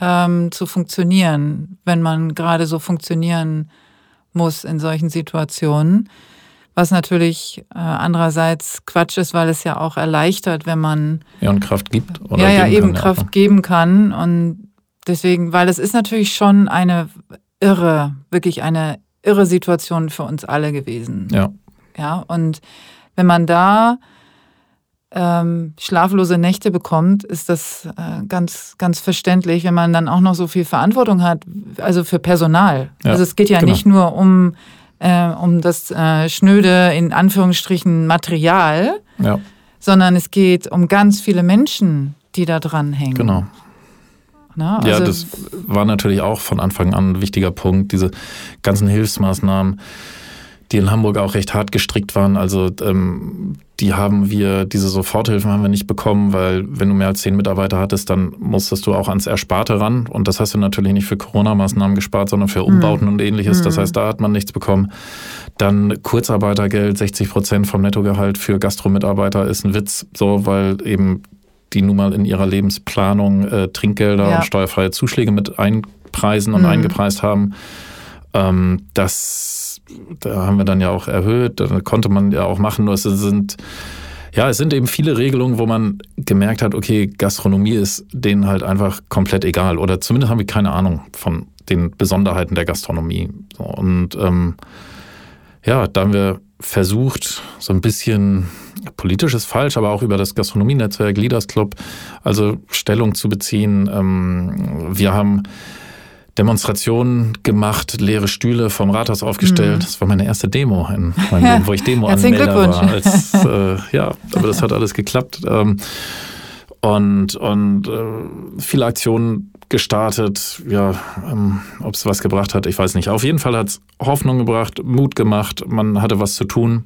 ähm, zu funktionieren, wenn man gerade so funktionieren muss in solchen Situationen. Was natürlich äh, andererseits Quatsch ist, weil es ja auch erleichtert, wenn man. Ja, und Kraft gibt. Oder ja, ja, eben kann, Kraft ja. geben kann. Und deswegen, weil es ist natürlich schon eine irre, wirklich eine irre Situation für uns alle gewesen. Ja. Ja, und wenn man da ähm, schlaflose Nächte bekommt, ist das äh, ganz, ganz verständlich, wenn man dann auch noch so viel Verantwortung hat, also für Personal. Ja, also es geht ja genau. nicht nur um äh, um das äh, schnöde, in Anführungsstrichen, Material, ja. sondern es geht um ganz viele Menschen, die da dran hängen. Genau. Na, also ja, das war natürlich auch von Anfang an ein wichtiger Punkt, diese ganzen Hilfsmaßnahmen die in Hamburg auch recht hart gestrickt waren. Also ähm, die haben wir, diese Soforthilfen haben wir nicht bekommen, weil wenn du mehr als zehn Mitarbeiter hattest, dann musstest du auch ans Ersparte ran. Und das hast du natürlich nicht für Corona-Maßnahmen gespart, sondern für Umbauten mhm. und ähnliches. Das mhm. heißt, da hat man nichts bekommen. Dann Kurzarbeitergeld, 60 Prozent vom Nettogehalt für Gastromitarbeiter ist ein Witz, so, weil eben die nun mal in ihrer Lebensplanung äh, Trinkgelder ja. und steuerfreie Zuschläge mit einpreisen und mhm. eingepreist haben. Ähm, das, da haben wir dann ja auch erhöht, da konnte man ja auch machen, nur es sind, ja, es sind eben viele Regelungen, wo man gemerkt hat, okay, Gastronomie ist denen halt einfach komplett egal oder zumindest haben wir keine Ahnung von den Besonderheiten der Gastronomie. und ähm, ja, da haben wir versucht, so ein bisschen politisch ist falsch, aber auch über das Gastronomienetzwerk Leaders Club, also Stellung zu beziehen. Ähm, wir haben Demonstrationen gemacht, leere Stühle vom Rathaus aufgestellt. Mhm. Das war meine erste Demo, in meinem Leben, wo ich Demo anmelder war. Als, äh, ja, aber das hat alles geklappt. Ähm, und und äh, viele Aktionen gestartet. Ja, ähm, ob es was gebracht hat, ich weiß nicht. Auf jeden Fall hat es Hoffnung gebracht, Mut gemacht. Man hatte was zu tun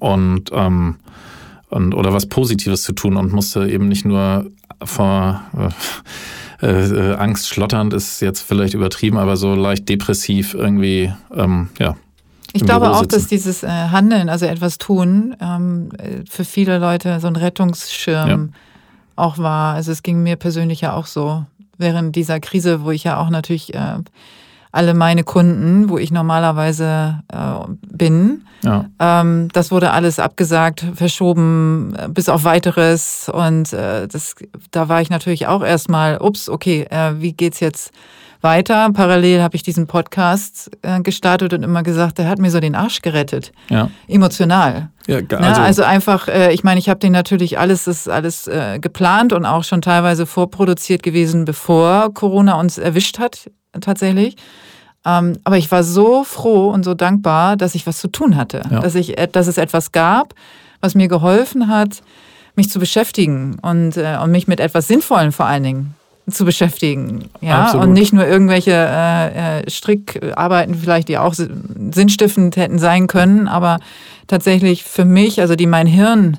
und, ähm, und oder was Positives zu tun und musste eben nicht nur vor äh, äh, Angst schlotternd ist jetzt vielleicht übertrieben, aber so leicht depressiv irgendwie, ähm, ja. Ich glaube auch, dass dieses äh, Handeln, also etwas tun, ähm, für viele Leute so ein Rettungsschirm ja. auch war. Also es ging mir persönlich ja auch so während dieser Krise, wo ich ja auch natürlich äh, alle meine Kunden, wo ich normalerweise äh, bin. Ja. Ähm, das wurde alles abgesagt, verschoben, äh, bis auf weiteres. Und äh, das, da war ich natürlich auch erstmal, ups, okay, äh, wie geht's jetzt weiter? Parallel habe ich diesen Podcast äh, gestartet und immer gesagt, der hat mir so den Arsch gerettet. Ja. Emotional. Ja, also, Na, also einfach, äh, ich meine, ich habe den natürlich alles, ist alles äh, geplant und auch schon teilweise vorproduziert gewesen, bevor Corona uns erwischt hat, tatsächlich. Ähm, aber ich war so froh und so dankbar, dass ich was zu tun hatte, ja. dass, ich, dass es etwas gab, was mir geholfen hat, mich zu beschäftigen und, äh, und mich mit etwas Sinnvollem vor allen Dingen zu beschäftigen. Ja, Absolut. und nicht nur irgendwelche äh, äh Strickarbeiten vielleicht, die auch sinnstiftend hätten sein können, aber tatsächlich für mich, also die mein Hirn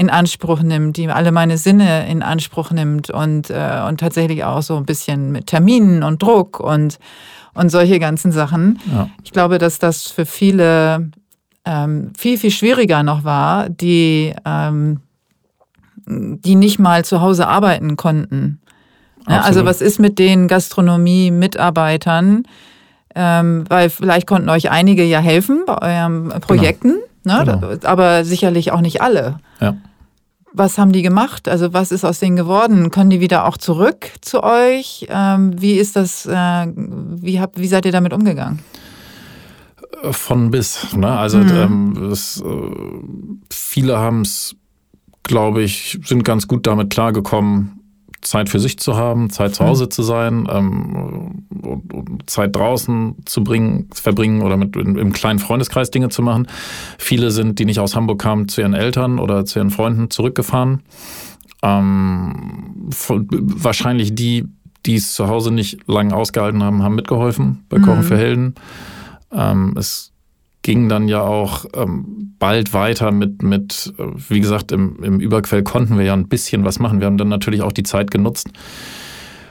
in Anspruch nimmt, die alle meine Sinne in Anspruch nimmt und, äh, und tatsächlich auch so ein bisschen mit Terminen und Druck und und solche ganzen Sachen. Ja. Ich glaube, dass das für viele ähm, viel, viel schwieriger noch war, die, ähm, die nicht mal zu Hause arbeiten konnten. Ja, also was ist mit den Gastronomie-Mitarbeitern? Ähm, weil vielleicht konnten euch einige ja helfen bei euren Projekten, genau. Ne? Genau. aber sicherlich auch nicht alle. Ja was haben die gemacht? Also was ist aus denen geworden? Können die wieder auch zurück zu euch? Ähm, wie ist das, äh, wie, habt, wie seid ihr damit umgegangen? Von bis. Ne? Also mhm. ähm, das, äh, viele haben es, glaube ich, sind ganz gut damit klargekommen, Zeit für sich zu haben, Zeit zu Hause mhm. zu sein, ähm, Zeit draußen zu bringen, verbringen oder mit im kleinen Freundeskreis Dinge zu machen. Viele sind, die nicht aus Hamburg kamen, zu ihren Eltern oder zu ihren Freunden zurückgefahren. Ähm, wahrscheinlich die, die es zu Hause nicht lange ausgehalten haben, haben mitgeholfen bei Kochen mhm. für Helden. Ähm, es ging dann ja auch ähm, bald weiter mit, mit, äh, wie gesagt, im, im Überquell konnten wir ja ein bisschen was machen. Wir haben dann natürlich auch die Zeit genutzt,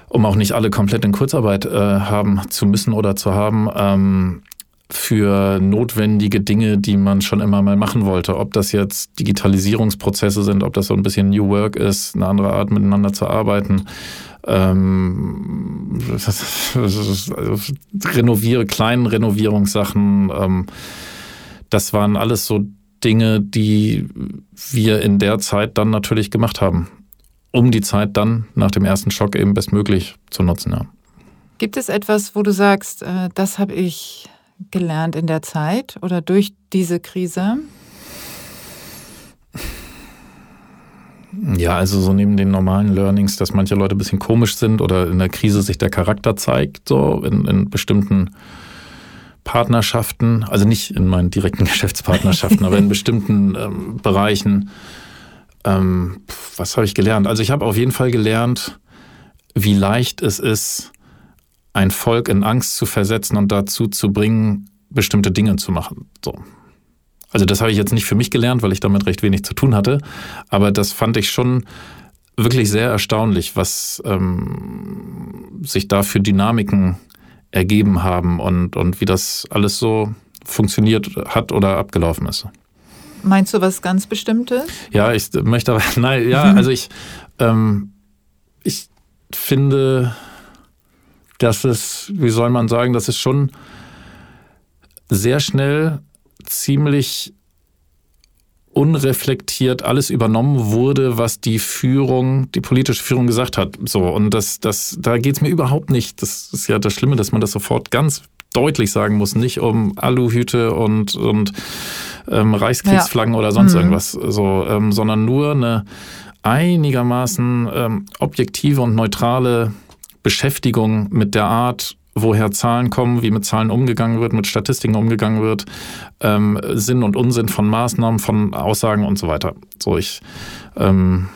um auch nicht alle komplett in Kurzarbeit äh, haben zu müssen oder zu haben, ähm, für notwendige Dinge, die man schon immer mal machen wollte. Ob das jetzt Digitalisierungsprozesse sind, ob das so ein bisschen New Work ist, eine andere Art miteinander zu arbeiten. Ähm, also renoviere, kleinen Renovierungssachen. Ähm, das waren alles so Dinge, die wir in der Zeit dann natürlich gemacht haben, um die Zeit dann nach dem ersten Schock eben bestmöglich zu nutzen. Ja. Gibt es etwas, wo du sagst, äh, das habe ich gelernt in der Zeit oder durch diese Krise? Ja, also so neben den normalen Learnings, dass manche Leute ein bisschen komisch sind oder in der Krise sich der Charakter zeigt, so in, in bestimmten Partnerschaften, also nicht in meinen direkten Geschäftspartnerschaften, aber in bestimmten ähm, Bereichen. Ähm, was habe ich gelernt? Also ich habe auf jeden Fall gelernt, wie leicht es ist, ein Volk in Angst zu versetzen und dazu zu bringen, bestimmte Dinge zu machen. So. Also das habe ich jetzt nicht für mich gelernt, weil ich damit recht wenig zu tun hatte, aber das fand ich schon wirklich sehr erstaunlich, was ähm, sich da für Dynamiken ergeben haben und, und wie das alles so funktioniert hat oder abgelaufen ist. Meinst du was ganz Bestimmtes? Ja, ich möchte aber, nein, ja, also ich, ähm, ich finde, dass es, wie soll man sagen, dass es schon sehr schnell ziemlich unreflektiert alles übernommen wurde, was die Führung, die politische Führung gesagt hat. So, und das, das, da geht es mir überhaupt nicht. Das ist ja das Schlimme, dass man das sofort ganz deutlich sagen muss, nicht um Aluhüte und, und ähm, Reichskriegsflaggen ja. oder sonst mhm. irgendwas, so, ähm, sondern nur eine einigermaßen ähm, objektive und neutrale Beschäftigung mit der Art, woher Zahlen kommen, wie mit Zahlen umgegangen wird, mit Statistiken umgegangen wird, ähm, Sinn und Unsinn von Maßnahmen, von Aussagen und so weiter. So ich ähm,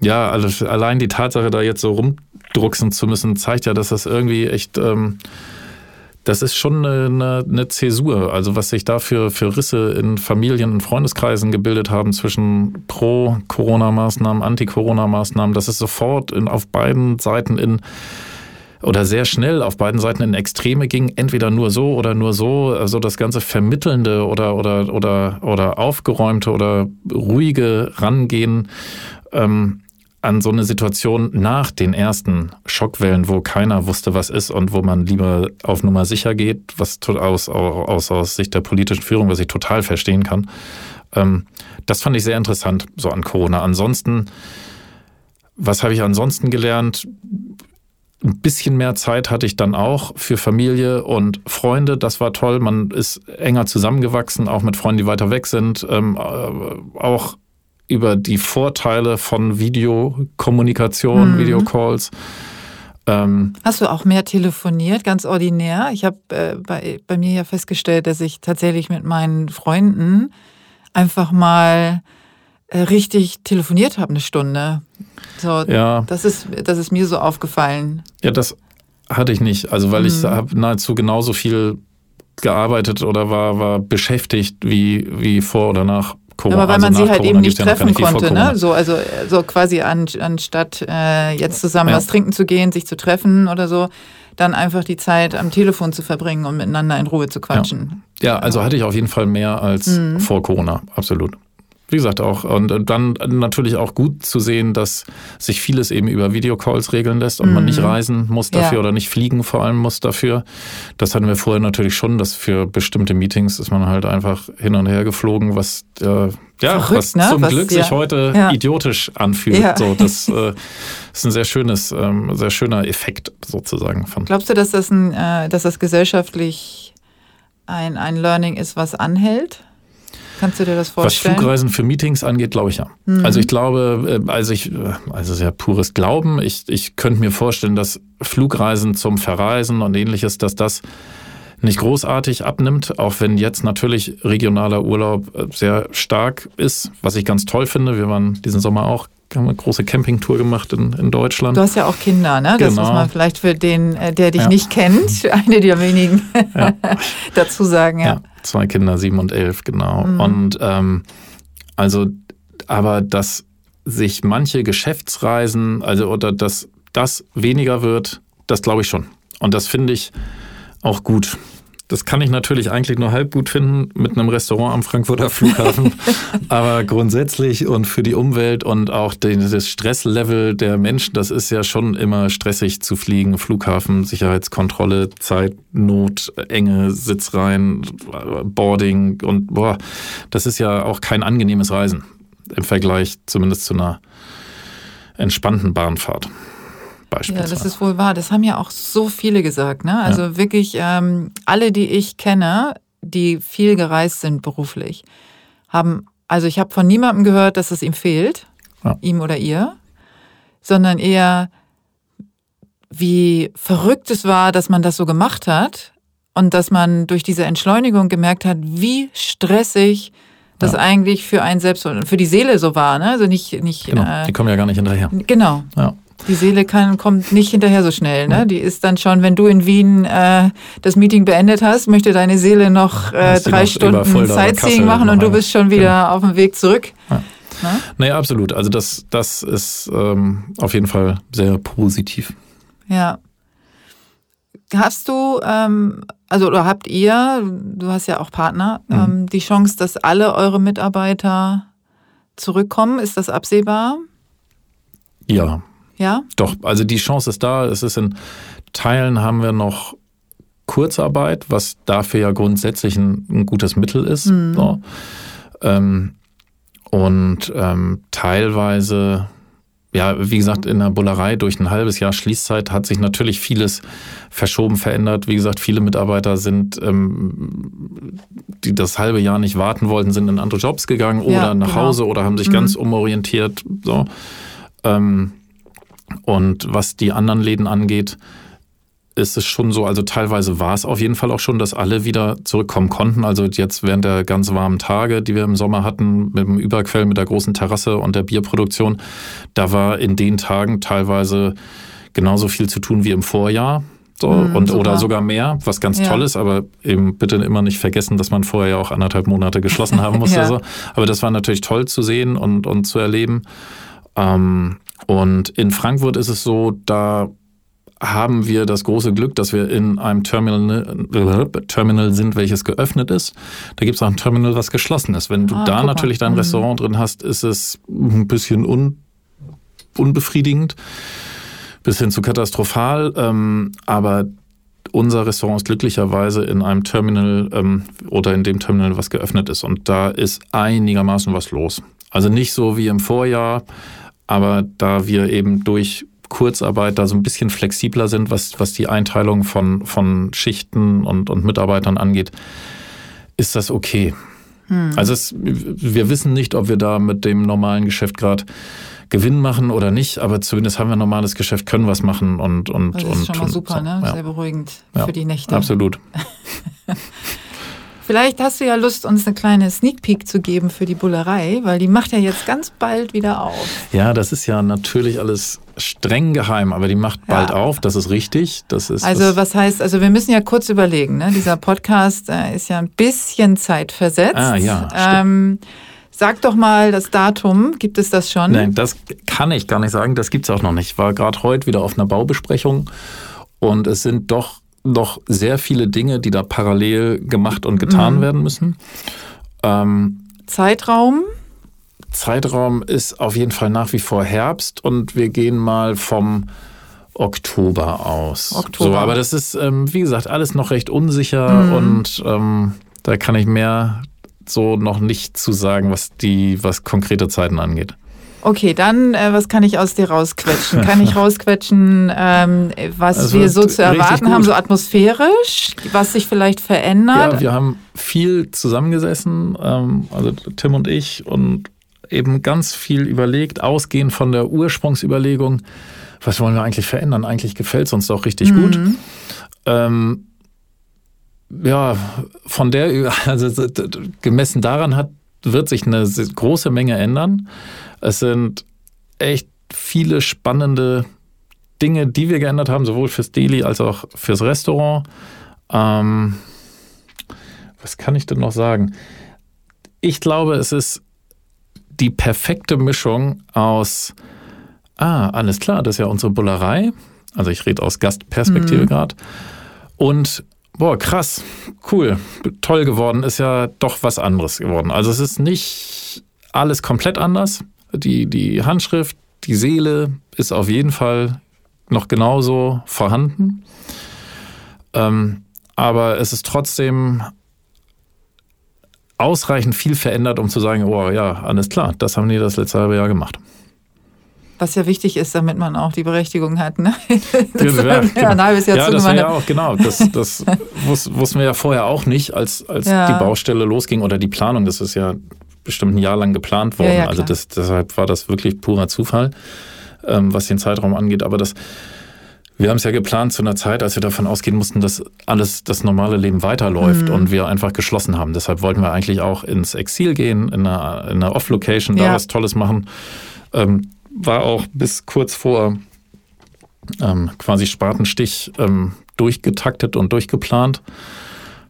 ja, also allein die Tatsache, da jetzt so rumdrucksen zu müssen, zeigt ja, dass das irgendwie echt ähm, das ist schon eine, eine, Zäsur. Also was sich da für, für Risse in Familien und Freundeskreisen gebildet haben zwischen Pro-Corona-Maßnahmen, Anti-Corona-Maßnahmen, das ist sofort in, auf beiden Seiten in oder sehr schnell auf beiden Seiten in Extreme ging, entweder nur so oder nur so, also das ganze vermittelnde oder oder oder oder aufgeräumte oder ruhige Rangehen ähm, an so eine Situation nach den ersten Schockwellen, wo keiner wusste, was ist und wo man lieber auf Nummer sicher geht, was aus, aus, aus Sicht der politischen Führung, was ich total verstehen kann. Ähm, das fand ich sehr interessant, so an Corona. Ansonsten, was habe ich ansonsten gelernt? Ein bisschen mehr Zeit hatte ich dann auch für Familie und Freunde. Das war toll. Man ist enger zusammengewachsen, auch mit Freunden, die weiter weg sind. Ähm, äh, auch über die Vorteile von Videokommunikation, mhm. Videocalls. Ähm, Hast du auch mehr telefoniert, ganz ordinär? Ich habe äh, bei, bei mir ja festgestellt, dass ich tatsächlich mit meinen Freunden einfach mal richtig telefoniert habe, eine Stunde. So, ja. das, ist, das ist mir so aufgefallen. Ja, das hatte ich nicht. Also, weil mhm. ich habe nahezu genauso viel gearbeitet oder war, war beschäftigt wie, wie vor oder nach Corona. Aber weil man also sie halt Corona eben nicht treffen konnte, ne? So, also so quasi an, anstatt äh, jetzt zusammen ja. was trinken zu gehen, sich zu treffen oder so, dann einfach die Zeit am Telefon zu verbringen und miteinander in Ruhe zu quatschen. Ja, ja also hatte ich auf jeden Fall mehr als mhm. vor Corona, absolut wie gesagt, auch und dann natürlich auch gut zu sehen, dass sich vieles eben über Videocalls regeln lässt und mhm. man nicht mhm. reisen muss dafür ja. oder nicht fliegen vor allem muss dafür. Das hatten wir vorher natürlich schon, dass für bestimmte Meetings ist man halt einfach hin und her geflogen, was äh, ja, Verrückt, was ne? zum was, Glück ja. sich heute ja. idiotisch anfühlt. So, das äh, ist ein sehr schönes, ähm, sehr schöner Effekt sozusagen. Von Glaubst du, dass das, ein, äh, dass das gesellschaftlich ein, ein Learning ist, was anhält? Kannst du dir das vorstellen? Was Flugreisen für Meetings angeht, glaube ich ja. Mhm. Also ich glaube, also ich, äh, also sehr pures Glauben. Ich, ich könnte mir vorstellen, dass Flugreisen zum Verreisen und ähnliches, dass das nicht großartig abnimmt, auch wenn jetzt natürlich regionaler Urlaub äh, sehr stark ist, was ich ganz toll finde. Wir waren diesen Sommer auch haben eine große Campingtour gemacht in, in Deutschland. Du hast ja auch Kinder, ne? Das genau. muss man vielleicht für den, der dich ja. nicht kennt, eine der wenigen ja. dazu sagen, ja. ja. Zwei Kinder, sieben und elf, genau. Mhm. Und ähm, also, aber dass sich manche Geschäftsreisen, also oder dass das weniger wird, das glaube ich schon. Und das finde ich auch gut. Das kann ich natürlich eigentlich nur halb gut finden mit einem Restaurant am Frankfurter Flughafen. Aber grundsätzlich und für die Umwelt und auch das Stresslevel der Menschen, das ist ja schon immer stressig zu fliegen. Flughafen, Sicherheitskontrolle, Zeitnot, enge Sitzreihen, Boarding und boah, das ist ja auch kein angenehmes Reisen im Vergleich zumindest zu einer entspannten Bahnfahrt beispielsweise. Ja, das ist wohl wahr. Das haben ja auch so viele gesagt. Ne? Also ja. wirklich ähm, alle, die ich kenne, die viel gereist sind beruflich, haben, also ich habe von niemandem gehört, dass es ihm fehlt, ja. ihm oder ihr, sondern eher, wie verrückt es war, dass man das so gemacht hat und dass man durch diese Entschleunigung gemerkt hat, wie stressig das ja. eigentlich für einen selbst und für die Seele so war. Ne? Also nicht, nicht, genau. Äh, die kommen ja gar nicht hinterher. Genau. Ja. Die Seele kann, kommt nicht hinterher so schnell. Ne? Die ist dann schon, wenn du in Wien äh, das Meeting beendet hast, möchte deine Seele noch äh, drei noch Stunden Sightseeing machen und du bist schon wieder genau. auf dem Weg zurück. Ja. Ne? Naja, absolut. Also das, das ist ähm, auf jeden Fall sehr positiv. Ja. Hast du, ähm, also oder habt ihr, du hast ja auch Partner, mhm. ähm, die Chance, dass alle eure Mitarbeiter zurückkommen? Ist das absehbar? Ja. Ja? Doch, also die Chance ist da. Es ist in Teilen haben wir noch Kurzarbeit, was dafür ja grundsätzlich ein, ein gutes Mittel ist. Mhm. So. Ähm, und ähm, teilweise, ja, wie gesagt, in der Bullerei durch ein halbes Jahr Schließzeit hat sich natürlich vieles verschoben, verändert. Wie gesagt, viele Mitarbeiter sind, ähm, die das halbe Jahr nicht warten wollten, sind in andere Jobs gegangen oder ja, nach genau. Hause oder haben sich mhm. ganz umorientiert. So. Ähm, und was die anderen Läden angeht, ist es schon so, also teilweise war es auf jeden Fall auch schon, dass alle wieder zurückkommen konnten. Also jetzt während der ganz warmen Tage, die wir im Sommer hatten, mit dem Überquell, mit der großen Terrasse und der Bierproduktion, da war in den Tagen teilweise genauso viel zu tun wie im Vorjahr. So, mm, und, oder sogar mehr, was ganz ja. toll ist, aber eben bitte immer nicht vergessen, dass man vorher ja auch anderthalb Monate geschlossen haben musste. ja. so. Aber das war natürlich toll zu sehen und, und zu erleben. Ähm, und in Frankfurt ist es so, da haben wir das große Glück, dass wir in einem Terminal, Terminal sind, welches geöffnet ist. Da gibt es auch ein Terminal, was geschlossen ist. Wenn du ah, da natürlich dein mhm. Restaurant drin hast, ist es ein bisschen un, unbefriedigend, bis hin zu katastrophal. Ähm, aber unser Restaurant ist glücklicherweise in einem Terminal ähm, oder in dem Terminal, was geöffnet ist. Und da ist einigermaßen was los. Also nicht so wie im Vorjahr, aber da wir eben durch Kurzarbeit da so ein bisschen flexibler sind, was, was die Einteilung von, von Schichten und, und Mitarbeitern angeht, ist das okay. Hm. Also es, wir wissen nicht, ob wir da mit dem normalen Geschäft gerade Gewinn machen oder nicht, aber zumindest haben wir ein normales Geschäft, können was machen und und das ist und, schon mal super, so. ne? Sehr beruhigend ja. für die Nächte. Absolut. Vielleicht hast du ja Lust, uns eine kleine Sneak Peek zu geben für die Bullerei, weil die macht ja jetzt ganz bald wieder auf. Ja, das ist ja natürlich alles streng geheim, aber die macht bald ja. auf, das ist richtig. Das ist, also was heißt, also wir müssen ja kurz überlegen, ne? dieser Podcast äh, ist ja ein bisschen zeitversetzt. Ah ja, ähm, Sag doch mal das Datum, gibt es das schon? Nein, das kann ich gar nicht sagen, das gibt es auch noch nicht. Ich war gerade heute wieder auf einer Baubesprechung und es sind doch noch sehr viele Dinge, die da parallel gemacht und getan mhm. werden müssen. Ähm, Zeitraum? Zeitraum ist auf jeden Fall nach wie vor Herbst und wir gehen mal vom Oktober aus. Oktober. So, aber das ist, ähm, wie gesagt, alles noch recht unsicher mhm. und ähm, da kann ich mehr so noch nicht zu sagen, was die, was konkrete Zeiten angeht. Okay, dann, äh, was kann ich aus dir rausquetschen? Kann ich rausquetschen, ähm, was also wir so zu erwarten haben, so atmosphärisch, was sich vielleicht verändert? Ja, wir haben viel zusammengesessen, ähm, also Tim und ich, und eben ganz viel überlegt, ausgehend von der Ursprungsüberlegung, was wollen wir eigentlich verändern? Eigentlich gefällt es uns doch richtig mhm. gut. Ähm, ja, von der, also gemessen daran hat, wird sich eine große Menge ändern. Es sind echt viele spannende Dinge, die wir geändert haben, sowohl fürs Deli als auch fürs Restaurant. Ähm, was kann ich denn noch sagen? Ich glaube, es ist die perfekte Mischung aus, ah, alles klar, das ist ja unsere Bullerei. Also ich rede aus Gastperspektive mhm. gerade. Und boah, krass, cool, toll geworden, ist ja doch was anderes geworden. Also es ist nicht alles komplett anders. Die, die Handschrift, die Seele ist auf jeden Fall noch genauso vorhanden. Ähm, aber es ist trotzdem ausreichend viel verändert, um zu sagen, oh ja, alles klar, das haben die das letzte halbe Jahr gemacht. Was ja wichtig ist, damit man auch die Berechtigung hat. Ne? Das ja, genau. ein halbes Jahr ja das war ja auch, genau. Das, das wussten wir ja vorher auch nicht, als, als ja. die Baustelle losging oder die Planung. Das ist ja bestimmt ein Jahr lang geplant worden. Ja, also das, deshalb war das wirklich purer Zufall, ähm, was den Zeitraum angeht. Aber das, wir haben es ja geplant zu einer Zeit, als wir davon ausgehen mussten, dass alles das normale Leben weiterläuft mhm. und wir einfach geschlossen haben. Deshalb wollten wir eigentlich auch ins Exil gehen, in einer, in einer Off-Location, da ja. was Tolles machen. Ähm, war auch bis kurz vor ähm, quasi Spatenstich ähm, durchgetaktet und durchgeplant.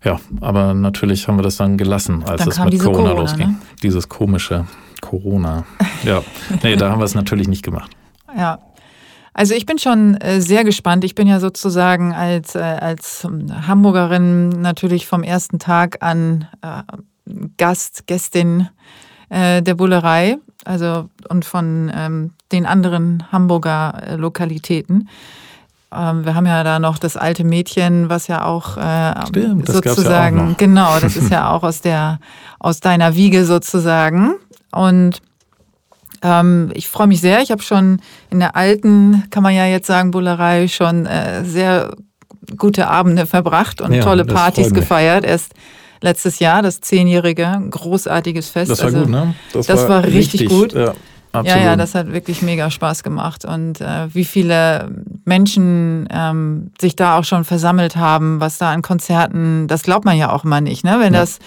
Ja, aber natürlich haben wir das dann gelassen, als es mit Corona, Corona, losging. ne? Dieses komische Corona. Ja, nee, da haben wir es natürlich nicht gemacht. Ja. Also ich bin schon äh, sehr gespannt. Ich bin ja sozusagen als, äh, als Hamburgerin natürlich vom ersten Tag an äh, Gast, Gästin äh, der Bullerei, also und von ähm, den anderen Hamburger äh, Lokalitäten. Ähm, wir haben ja da noch das alte Mädchen, was ja auch äh, Stimmt, gab's ja auch sozusagen, genau, das ist ja auch aus der aus deiner Wiege sozusagen. Und ähm, ich freue mich sehr. Ich habe schon in der alten, kann man ja jetzt sagen, Bullerei schon äh, sehr gute Abende verbracht und Ja, tolle Partys gefeiert. Erst letztes Jahr, das zehnjährige, großartiges Fest. Das war Also, gut, ne? das war richtig gut. Ja, Ja, absolut. ja, das hat wirklich mega Spaß gemacht. Und äh, wie viele Menschen ähm, sich da auch schon versammelt haben, was da an Konzerten, das glaubt man ja auch mal nicht, ne? Wenn Ja. das,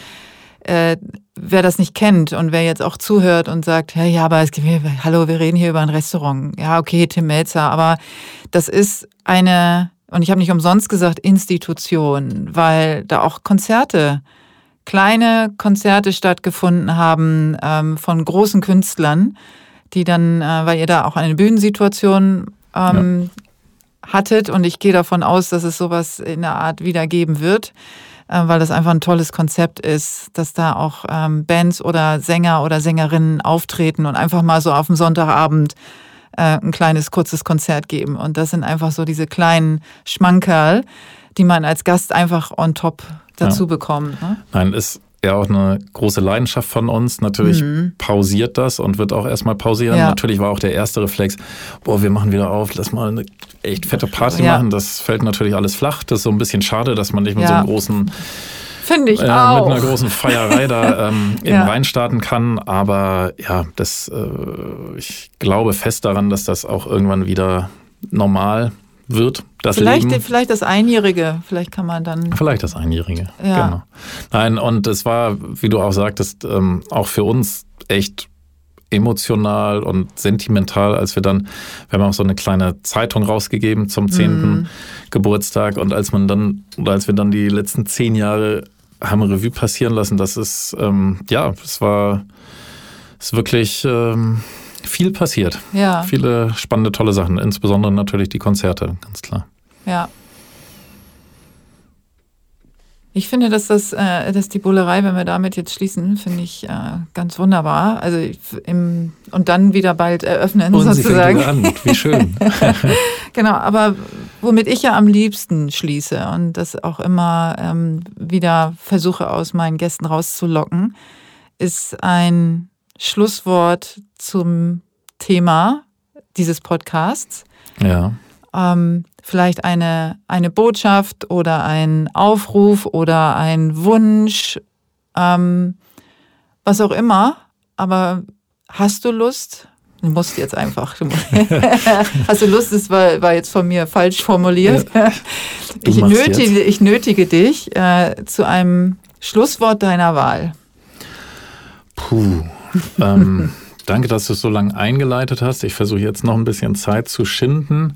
äh, wer das nicht kennt und wer jetzt auch zuhört und sagt, ja, ja, aber es gibt, hallo, wir reden hier über ein Restaurant. Ja, okay, Tim Melzer, aber das ist eine, und ich habe nicht umsonst gesagt, Institution, weil da auch Konzerte kleine Konzerte stattgefunden haben ähm, von großen Künstlern, die dann, äh, weil ihr da auch eine Bühnensituation ähm, hattet und ich gehe davon aus, dass es sowas in der Art wieder geben wird, äh, weil das einfach ein tolles Konzept ist, dass da auch ähm, Bands oder Sänger oder Sängerinnen auftreten und einfach mal so auf dem Sonntagabend äh, ein kleines, kurzes Konzert geben. Und das sind einfach so diese kleinen Schmankerl, die man als Gast einfach on top dazu bekommt. Ne? Nein, ist ja auch eine große Leidenschaft von uns. Natürlich pausiert das und wird auch erstmal pausieren. Mhm. Ja. Natürlich war auch der erste Reflex, boah, wir machen wieder auf, lass mal eine echt fette Party Ja. machen. Das fällt natürlich alles flach. Das ist so ein bisschen schade, dass man nicht mit Ja. so einem großen, Finde ich äh, mit auch. einer großen Feierei da ähm, eben Ja. reinstarten kann. Aber ja, das, äh, ich glaube fest daran, dass das auch irgendwann wieder normal wird. Das vielleicht, Leben. vielleicht das Einjährige, vielleicht kann man dann. Vielleicht das Einjährige. Ja. Genau. Nein, und es war, wie du auch sagtest, ähm, auch für uns echt emotional und sentimental, als wir dann, wir haben auch so eine kleine Zeitung rausgegeben zum 10. Geburtstag und als man dann, oder als wir dann die letzten zehn Jahre haben Revue passieren lassen, das ist, ähm, ja, es war, es ist wirklich ähm, viel passiert. Ja, Viele spannende, tolle Sachen, insbesondere natürlich die Konzerte, ganz klar. ja. Ich finde, dass das, äh, dass die Bullerei, wenn wir damit jetzt schließen, finde ich äh, ganz wunderbar. Also im, und dann wieder bald eröffnen Und sie fängt sozusagen. an, wie schön. Genau, aber womit ich ja am liebsten schließe und das auch immer ähm, wieder versuche aus meinen Gästen rauszulocken, ist ein Schlusswort zum Thema dieses Podcasts. ja. Ähm, vielleicht eine, eine Botschaft oder ein Aufruf oder ein Wunsch, ähm, was auch immer. Aber hast du Lust? Du musst jetzt einfach. Hast du Lust? Das war, war jetzt von mir falsch formuliert. Du ich, nötige, ich nötige dich äh, zu einem Schlusswort deiner Wahl. Puh. Ähm, danke, dass du es so lange eingeleitet hast. Ich versuche jetzt noch ein bisschen Zeit zu schinden,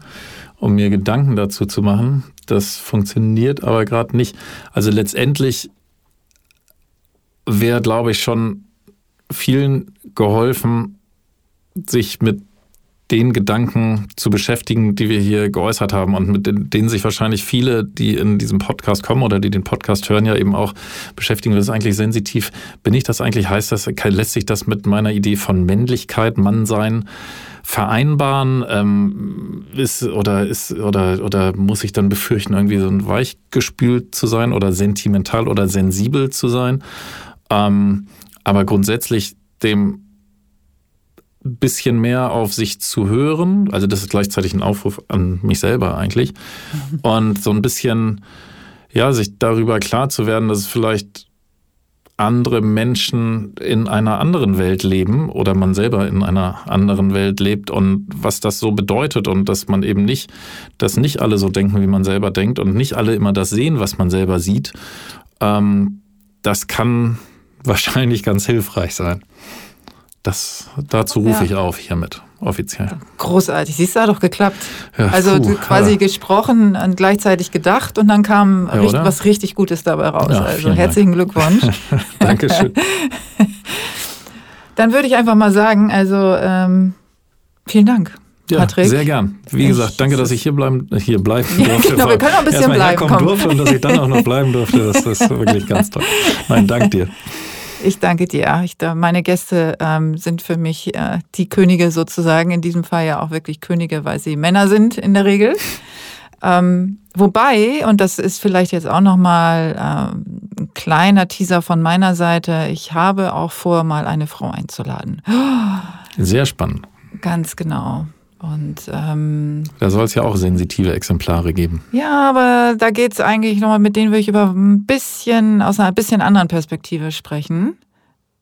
um mir Gedanken dazu zu machen. Das funktioniert aber gerade nicht. Also letztendlich wäre, glaube ich, schon vielen geholfen, sich mit den Gedanken zu beschäftigen, die wir hier geäußert haben und mit den- denen sich wahrscheinlich viele, die in diesem Podcast kommen oder die den Podcast hören, ja eben auch beschäftigen. Das ist eigentlich sensitiv. Bin ich das eigentlich? Heißt das, lässt sich das mit meiner Idee von Männlichkeit, Mannsein vereinbaren? Ähm, ist, oder, ist, oder, oder muss ich dann befürchten, irgendwie so ein weichgespült zu sein oder sentimental oder sensibel zu sein? Ähm, aber grundsätzlich dem bisschen mehr auf sich zu hören. Also das ist gleichzeitig ein Aufruf an mich selber eigentlich. Und so ein bisschen, ja, sich darüber klar zu werden, dass es vielleicht andere Menschen in einer anderen Welt leben oder man selber in einer anderen Welt lebt und was das so bedeutet und dass man eben nicht, dass nicht alle so denken, wie man selber denkt und nicht alle immer das sehen, was man selber sieht. Ähm, das kann wahrscheinlich ganz hilfreich sein Das, dazu rufe Ja. ich auf hiermit, offiziell. Großartig, siehst du, hat doch geklappt. Ja, also puh, quasi ja. gesprochen und gleichzeitig gedacht und dann kam Ja, richt- oder? was richtig Gutes dabei raus. Also herzlichen Glückwunsch. Dankeschön. Dann würde ich einfach mal sagen, also ähm, vielen Dank, Ja, Patrick. sehr gern. Wie Ich- gesagt, danke, dass ich hier bleiben, hier bleiben durfte. genau, wir können auch ein bisschen bleiben, komm. durfte und dass ich dann auch noch bleiben durfte, das ist wirklich ganz toll. Nein, dank dir. Ich danke dir. Da- meine Gäste ähm, sind für mich äh, die Könige sozusagen, in diesem Fall ja auch wirklich Könige, weil sie Männer sind in der Regel. Ähm, wobei, und das ist vielleicht jetzt auch nochmal ähm, ein kleiner Teaser von meiner Seite, ich habe auch vor, mal eine Frau einzuladen. Sehr spannend. Ganz genau. Und ähm, Da soll es ja auch sensitive Exemplare geben. ja, aber da geht es eigentlich nochmal, mit denen will ich über ein bisschen, aus einer bisschen anderen Perspektive sprechen.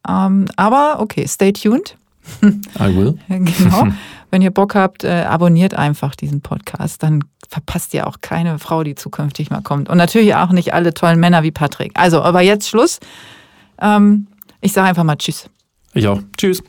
Ähm, aber okay, stay tuned. I will. Genau. Wenn ihr Bock habt, äh, abonniert einfach diesen Podcast. Dann verpasst ihr auch keine Frau, die zukünftig mal kommt. Und natürlich auch nicht alle tollen Männer wie Patrick. Also, aber jetzt Schluss. Ähm, ich sage einfach mal Tschüss. Ich auch. Tschüss.